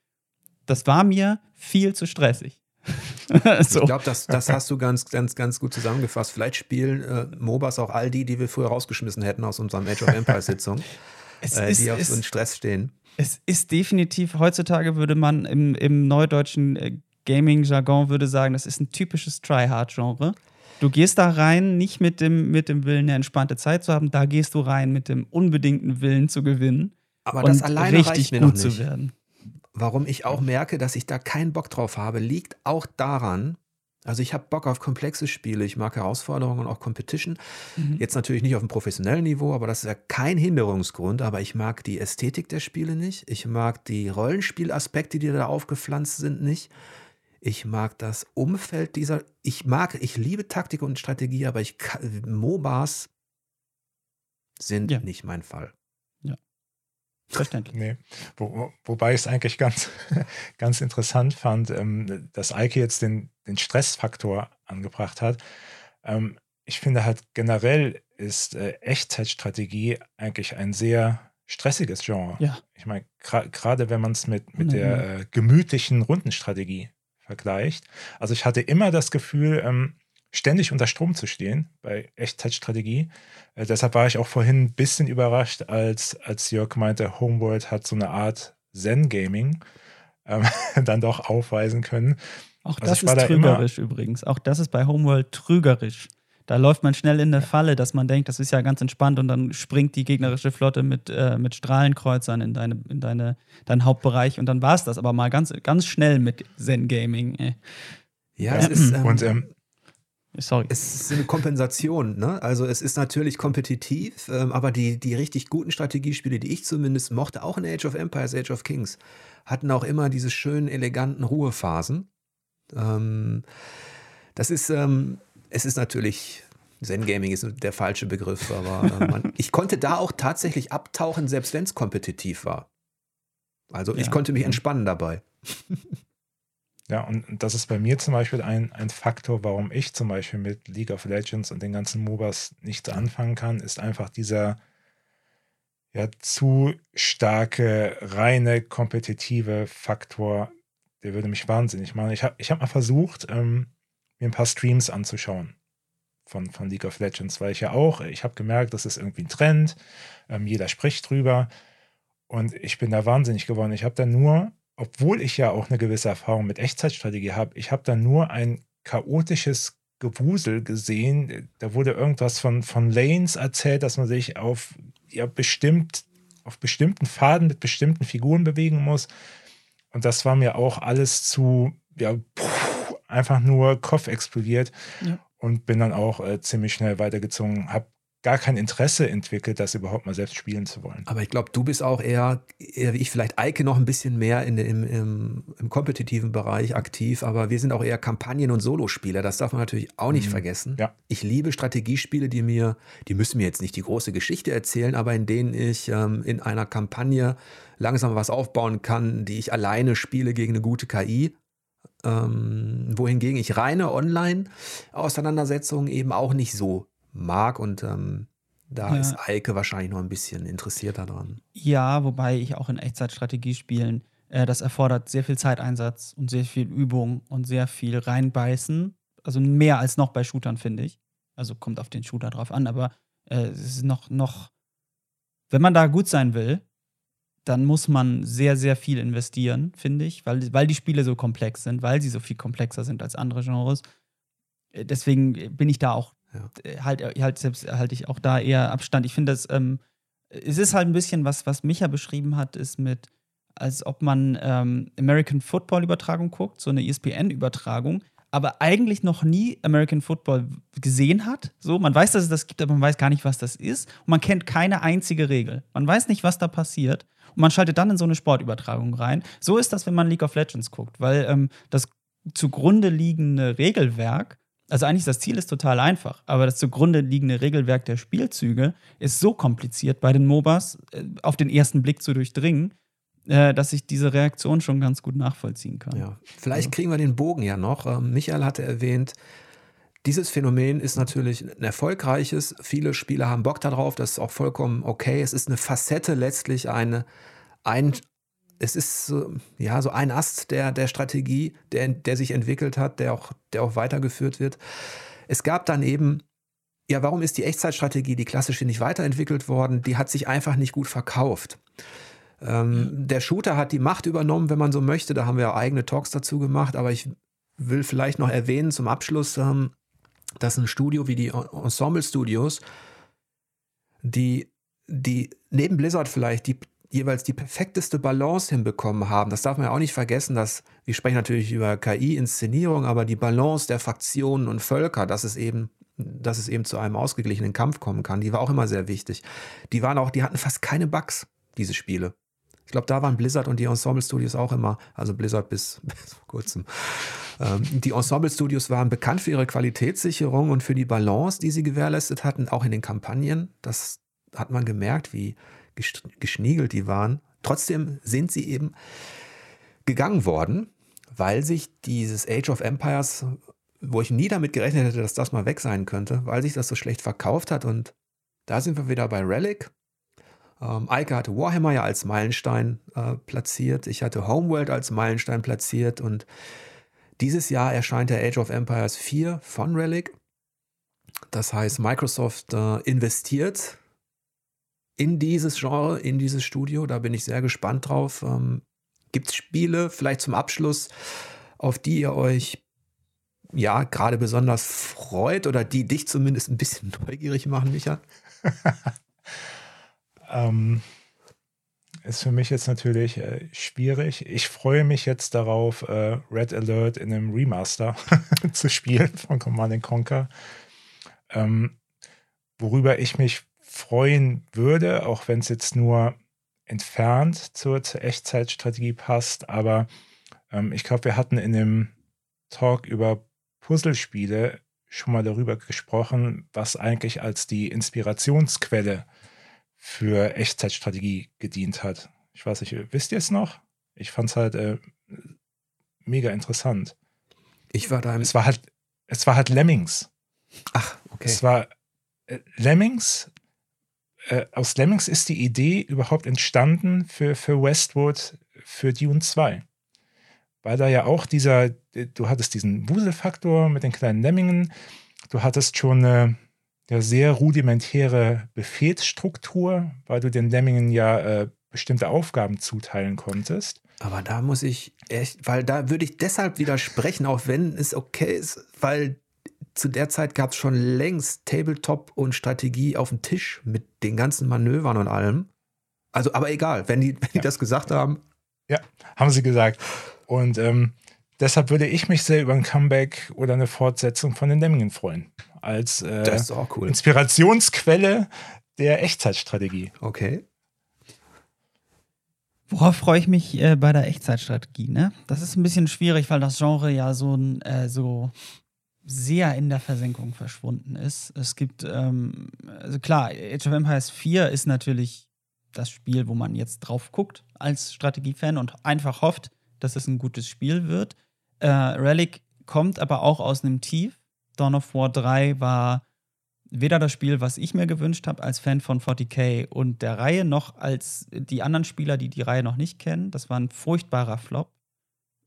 Das war mir viel zu stressig. so. Ich glaube, das, das hast du ganz, ganz, ganz gut zusammengefasst. Vielleicht spielen äh, MOBAs auch all die, die wir früher rausgeschmissen hätten aus unserem Age of Empires Sitzung, äh, die auf so einen Stress stehen. Es ist definitiv, heutzutage würde man im, im neudeutschen äh, Gaming-Jargon würde sagen, das ist ein typisches Try-Hard-Genre. Du gehst da rein nicht mit dem, mit dem Willen, eine entspannte Zeit zu haben, da gehst du rein mit dem unbedingten Willen zu gewinnen. Aber das alleine richtig reicht mir gut noch nicht. zu werden. Warum ich auch merke, dass ich da keinen Bock drauf habe, liegt auch daran, also ich habe Bock auf komplexe Spiele, ich mag Herausforderungen und auch Competition. Mhm. Jetzt natürlich nicht auf einem professionellen Niveau, aber das ist ja kein Hinderungsgrund. Aber ich mag die Ästhetik der Spiele nicht. Ich mag die Rollenspielaspekte, die da aufgepflanzt sind, nicht. Ich mag das Umfeld dieser. Ich mag, ich liebe Taktik und Strategie, aber ich MOBAs sind ja. nicht mein Fall. Ja. Verständlich. Nee. Wo, wobei ich es eigentlich ganz, ganz interessant fand, ähm, dass Eike jetzt den, den Stressfaktor angebracht hat. Ähm, ich finde halt generell ist äh, Echtzeitstrategie eigentlich ein sehr stressiges Genre. Ja. Ich meine, gerade wenn man es mit, mit der äh, gemütlichen Rundenstrategie vergleicht. Also ich hatte immer das Gefühl, ähm, ständig unter Strom zu stehen bei Echtzeitstrategie. Äh, deshalb war ich auch vorhin ein bisschen überrascht, als, als Jörg meinte, Homeworld hat so eine Art Zen-Gaming ähm, dann doch aufweisen können. Auch also das ist da trügerisch übrigens. Auch das ist bei Homeworld trügerisch. Da läuft man schnell in eine Falle, dass man denkt, das ist ja ganz entspannt und dann springt die gegnerische Flotte mit, äh, mit Strahlenkreuzern in, deine, in deine, deinen Hauptbereich und dann war es das aber mal ganz, ganz schnell mit Zen Gaming. Ja, ja, es ist. Ähm, und ähm, Sorry. Es ist eine Kompensation. Ne? Also es ist natürlich kompetitiv, ähm, aber die, die richtig guten Strategiespiele, die ich zumindest mochte, auch in Age of Empires, Age of Kings, hatten auch immer diese schönen, eleganten Ruhephasen. Ähm, das ist, ähm, es ist natürlich, Zen Gaming ist der falsche Begriff, aber äh, man, ich konnte da auch tatsächlich abtauchen, selbst wenn es kompetitiv war. Also ja. ich konnte mich entspannen dabei. Ja, und das ist bei mir zum Beispiel ein, ein Faktor, warum ich zum Beispiel mit League of Legends und den ganzen MOBAs nichts anfangen kann, ist einfach dieser ja, zu starke, reine, kompetitive Faktor, der würde mich wahnsinnig machen. Ich habe ich hab mal versucht, ähm, mir ein paar Streams anzuschauen von, von League of Legends, weil ich ja auch, ich habe gemerkt, das ist irgendwie ein Trend, ähm, jeder spricht drüber und ich bin da wahnsinnig geworden. Ich habe da nur obwohl ich ja auch eine gewisse Erfahrung mit Echtzeitstrategie habe, ich habe da nur ein chaotisches Gewusel gesehen. Da wurde irgendwas von, von Lanes erzählt, dass man sich auf ja bestimmt auf bestimmten Faden mit bestimmten Figuren bewegen muss. Und das war mir auch alles zu, ja, einfach nur Kopf explodiert. Ja. Und bin dann auch äh, ziemlich schnell weitergezogen, habe gar kein Interesse entwickelt, das überhaupt mal selbst spielen zu wollen. Aber ich glaube, du bist auch eher, eher wie ich, vielleicht Eike noch ein bisschen mehr in, im, im, im kompetitiven Bereich aktiv, aber wir sind auch eher Kampagnen- und Solospieler. Das darf man natürlich auch nicht mhm. vergessen. Ja. Ich liebe Strategiespiele, die mir, die müssen mir jetzt nicht die große Geschichte erzählen, aber in denen ich ähm, in einer Kampagne langsam was aufbauen kann, die ich alleine spiele gegen eine gute KI. Ähm, wohingegen ich reine Online-Auseinandersetzungen eben auch nicht so mag und ähm, da ja. ist Eike wahrscheinlich noch ein bisschen interessierter dran. Ja, wobei ich auch in Echtzeitstrategiespielen, äh, das erfordert sehr viel Zeiteinsatz und sehr viel Übung und sehr viel reinbeißen. Also mehr als noch bei Shootern, finde ich. Also kommt auf den Shooter drauf an, aber äh, es ist noch, noch, wenn man da gut sein will, dann muss man sehr, sehr viel investieren, finde ich, weil, weil die Spiele so komplex sind, weil sie so viel komplexer sind als andere Genres. Äh, deswegen bin ich da auch ja. halt, halt selbst halte ich auch da eher Abstand. Ich finde das, ähm, es ist halt ein bisschen was, was Micha beschrieben hat, ist mit, als ob man ähm, American Football Übertragung guckt, so eine ESPN-Übertragung, aber eigentlich noch nie American Football gesehen hat. So, man weiß, dass es das gibt, aber man weiß gar nicht, was das ist. Und man kennt keine einzige Regel. Man weiß nicht, was da passiert. Und man schaltet dann in so eine Sportübertragung rein. So ist das, wenn man League of Legends guckt, weil ähm, das zugrunde liegende Regelwerk also eigentlich das Ziel ist total einfach, aber das zugrunde liegende Regelwerk der Spielzüge ist so kompliziert bei den MOBAs äh, auf den ersten Blick zu durchdringen, äh, dass ich diese Reaktion schon ganz gut nachvollziehen kann. Ja, vielleicht kriegen wir den Bogen ja noch. Ähm, Michael hatte erwähnt, dieses Phänomen ist natürlich ein erfolgreiches. Viele Spieler haben Bock darauf, das ist auch vollkommen okay. Es ist eine Facette letztlich, eine, ein, es ist so, ja, so ein Ast der, der Strategie, der, der sich entwickelt hat, der auch, der auch weitergeführt wird. Es gab dann eben, ja, warum ist die Echtzeitstrategie, die klassische, nicht weiterentwickelt worden? Die hat sich einfach nicht gut verkauft. Ähm, der Shooter hat die Macht übernommen, wenn man so möchte. Da haben wir eigene Talks dazu gemacht. Aber ich will vielleicht noch erwähnen zum Abschluss, ähm, dass ein Studio wie die Ensemble Studios, die, die neben Blizzard vielleicht die jeweils die perfekteste Balance hinbekommen haben. Das darf man ja auch nicht vergessen, dass wir sprechen natürlich über KI-Inszenierung, aber die Balance der Fraktionen und Völker, dass es eben, dass es eben zu einem ausgeglichenen Kampf kommen kann, die war auch immer sehr wichtig. Die waren auch, die hatten fast keine Bugs, diese Spiele. Ich glaube, da waren Blizzard und die Ensemble Studios auch immer, also Blizzard bis, bis vor kurzem. Ähm, die Ensemble Studios waren bekannt für ihre Qualitätssicherung und für die Balance, die sie gewährleistet hatten, auch in den Kampagnen. Das hat man gemerkt, wie, geschniegelt die waren. Trotzdem sind sie eben gegangen worden, weil sich dieses Age of Empires wo ich nie damit gerechnet hätte, dass das mal weg sein könnte, weil sich das so schlecht verkauft hat. Und da sind wir wieder bei Relic. Ähm, Eike hatte Warhammer ja als Meilenstein äh, platziert. Ich hatte Homeworld als Meilenstein platziert. Und dieses Jahr erscheint der Age of Empires 4 von Relic. Das heißt, Microsoft äh, investiert in dieses Genre, in dieses Studio. Da bin ich sehr gespannt drauf. Ähm, Gibt es Spiele, vielleicht zum Abschluss, auf die ihr euch ja gerade besonders freut oder die dich zumindest ein bisschen neugierig machen, Micha? ähm, ist für mich jetzt natürlich äh, schwierig. Ich freue mich jetzt darauf, äh, Red Alert in einem Remaster zu spielen von Command Conquer. Ähm, worüber ich mich freuen würde, auch wenn es jetzt nur entfernt zur, zur Echtzeitstrategie passt. Aber ähm, ich glaube, wir hatten in dem Talk über Puzzlespiele schon mal darüber gesprochen, was eigentlich als die Inspirationsquelle für Echtzeitstrategie gedient hat. Ich weiß nicht, wisst ihr es noch? Ich fand es halt äh, mega interessant. Ich war da Es war halt, es war halt Lemmings. Ach, okay. Es war äh, Lemmings. Äh, aus Lemmings ist die Idee überhaupt entstanden für, für Westwood für Dune 2 weil da ja auch dieser, du hattest diesen Wuselfaktor mit den kleinen Lemmingen, du hattest schon eine ja, sehr rudimentäre Befehlsstruktur, weil du den Lemmingen ja äh, bestimmte Aufgaben zuteilen konntest. Aber da muss ich echt, weil da würde ich deshalb widersprechen, auch wenn es okay ist, weil zu der Zeit gab es schon längst Tabletop und Strategie auf dem Tisch mit den ganzen Manövern und allem. Also, aber egal, wenn die, wenn die das gesagt haben. Ja, haben sie gesagt. Und ähm, deshalb würde ich mich sehr über ein Comeback oder eine Fortsetzung von den Lemmingen freuen. Als äh, cool. Inspirationsquelle der Echtzeitstrategie. Okay. Worauf freue ich mich äh, bei der Echtzeitstrategie? Ne? Das ist ein bisschen schwierig, weil das Genre ja so, äh, so sehr in der Versenkung verschwunden ist. Es gibt, ähm, also klar, Age of Empires 4 ist natürlich das Spiel, wo man jetzt drauf guckt als Strategiefan und einfach hofft, dass es ein gutes Spiel wird. Äh, Relic kommt aber auch aus einem Tief. Dawn of War 3 war weder das Spiel, was ich mir gewünscht habe als Fan von 40k und der Reihe, noch als die anderen Spieler, die die Reihe noch nicht kennen. Das war ein furchtbarer Flop.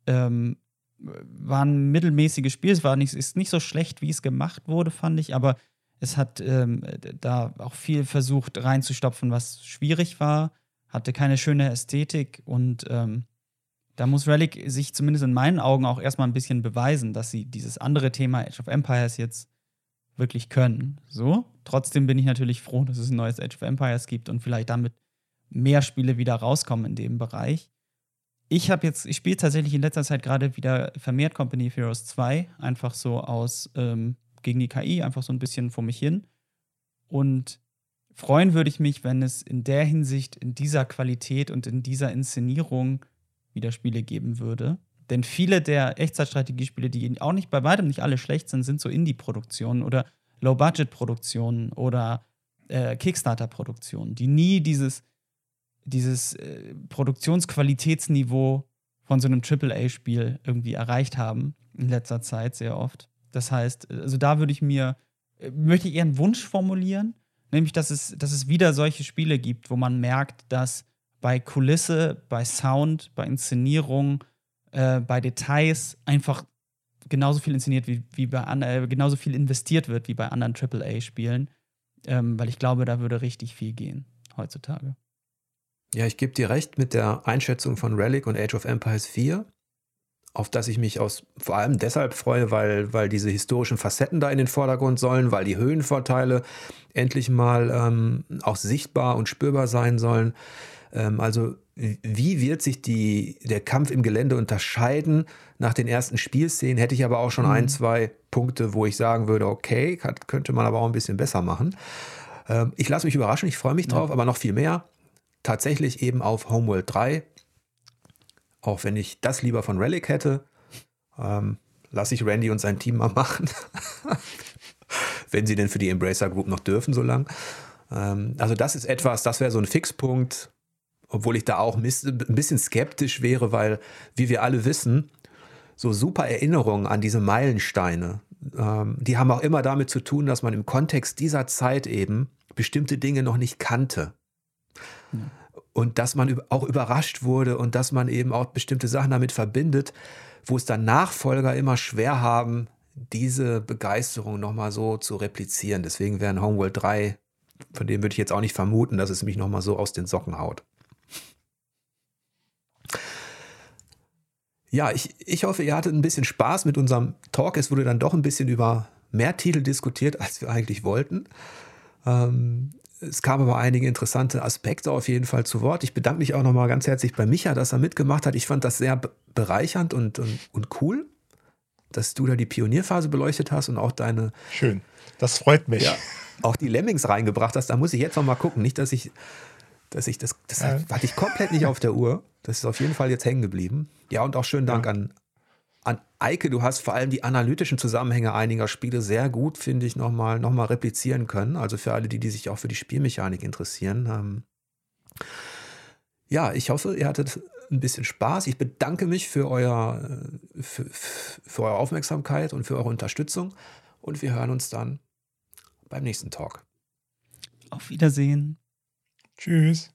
Ähm, war ein mittelmäßiges Spiel. Es war nicht, ist nicht so schlecht, wie es gemacht wurde, fand ich, aber es hat ähm, da auch viel versucht reinzustopfen, was schwierig war, hatte keine schöne Ästhetik und ähm, da muss Relic sich zumindest in meinen Augen auch erstmal ein bisschen beweisen, dass sie dieses andere Thema Age of Empires jetzt wirklich können. So, trotzdem bin ich natürlich froh, dass es ein neues Age of Empires gibt und vielleicht damit mehr Spiele wieder rauskommen in dem Bereich. Ich habe jetzt, ich spiele tatsächlich in letzter Zeit gerade wieder vermehrt Company of Heroes 2, einfach so aus ähm, gegen die KI, einfach so ein bisschen vor mich hin. Und freuen würde ich mich, wenn es in der Hinsicht, in dieser Qualität und in dieser Inszenierung wieder Spiele geben würde. Denn viele der Echtzeitstrategiespiele, die auch nicht bei weitem nicht alle schlecht sind, sind so Indie-Produktionen oder Low-Budget-Produktionen oder äh, Kickstarter-Produktionen, die nie dieses, dieses äh, Produktionsqualitätsniveau von so einem AAA-Spiel irgendwie erreicht haben in letzter Zeit sehr oft. Das heißt, also da würde ich mir, äh, möchte ich eher einen Wunsch formulieren, nämlich dass es, dass es wieder solche Spiele gibt, wo man merkt, dass bei Kulisse, bei Sound, bei Inszenierung, äh, bei Details einfach genauso viel inszeniert wie, wie bei äh, genauso viel investiert wird wie bei anderen AAA-Spielen. Ähm, weil ich glaube, da würde richtig viel gehen heutzutage. Ja, ich gebe dir recht mit der Einschätzung von Relic und Age of Empires 4, auf das ich mich aus, vor allem deshalb freue, weil, weil diese historischen Facetten da in den Vordergrund sollen, weil die Höhenvorteile endlich mal ähm, auch sichtbar und spürbar sein sollen. Ähm, also wie wird sich die, der Kampf im Gelände unterscheiden? Nach den ersten Spielszenen hätte ich aber auch schon mhm. ein, zwei Punkte, wo ich sagen würde, okay, könnte man aber auch ein bisschen besser machen. Ähm, ich lasse mich überraschen, ich freue mich drauf, ja. aber noch viel mehr. Tatsächlich eben auf Homeworld 3. Auch wenn ich das lieber von Relic hätte, ähm, lasse ich Randy und sein Team mal machen. wenn sie denn für die Embracer Group noch dürfen, so lang. Ähm, also das ist etwas, das wäre so ein Fixpunkt obwohl ich da auch ein bisschen skeptisch wäre, weil, wie wir alle wissen, so super Erinnerungen an diese Meilensteine, ähm, die haben auch immer damit zu tun, dass man im Kontext dieser Zeit eben bestimmte Dinge noch nicht kannte. Ja. Und dass man auch überrascht wurde und dass man eben auch bestimmte Sachen damit verbindet, wo es dann Nachfolger immer schwer haben, diese Begeisterung nochmal so zu replizieren. Deswegen wären Homeworld 3, von dem würde ich jetzt auch nicht vermuten, dass es mich nochmal so aus den Socken haut. Ja, ich, ich hoffe, ihr hattet ein bisschen Spaß mit unserem Talk. Es wurde dann doch ein bisschen über mehr Titel diskutiert, als wir eigentlich wollten. Ähm, es kamen aber einige interessante Aspekte auf jeden Fall zu Wort. Ich bedanke mich auch nochmal ganz herzlich bei Micha, dass er mitgemacht hat. Ich fand das sehr bereichernd und, und, und cool, dass du da die Pionierphase beleuchtet hast und auch deine. Schön, das freut mich. Ja, auch die Lemmings reingebracht hast. Da muss ich jetzt noch mal gucken. Nicht, dass ich, dass ich das, das ja. hatte ich komplett nicht auf der Uhr. Das ist auf jeden Fall jetzt hängen geblieben. Ja, und auch schönen Dank ja. an, an Eike. Du hast vor allem die analytischen Zusammenhänge einiger Spiele sehr gut, finde ich, nochmal noch mal replizieren können. Also für alle, die, die sich auch für die Spielmechanik interessieren. Ähm ja, ich hoffe, ihr hattet ein bisschen Spaß. Ich bedanke mich für, euer, äh, für, für eure Aufmerksamkeit und für eure Unterstützung. Und wir hören uns dann beim nächsten Talk. Auf Wiedersehen. Tschüss.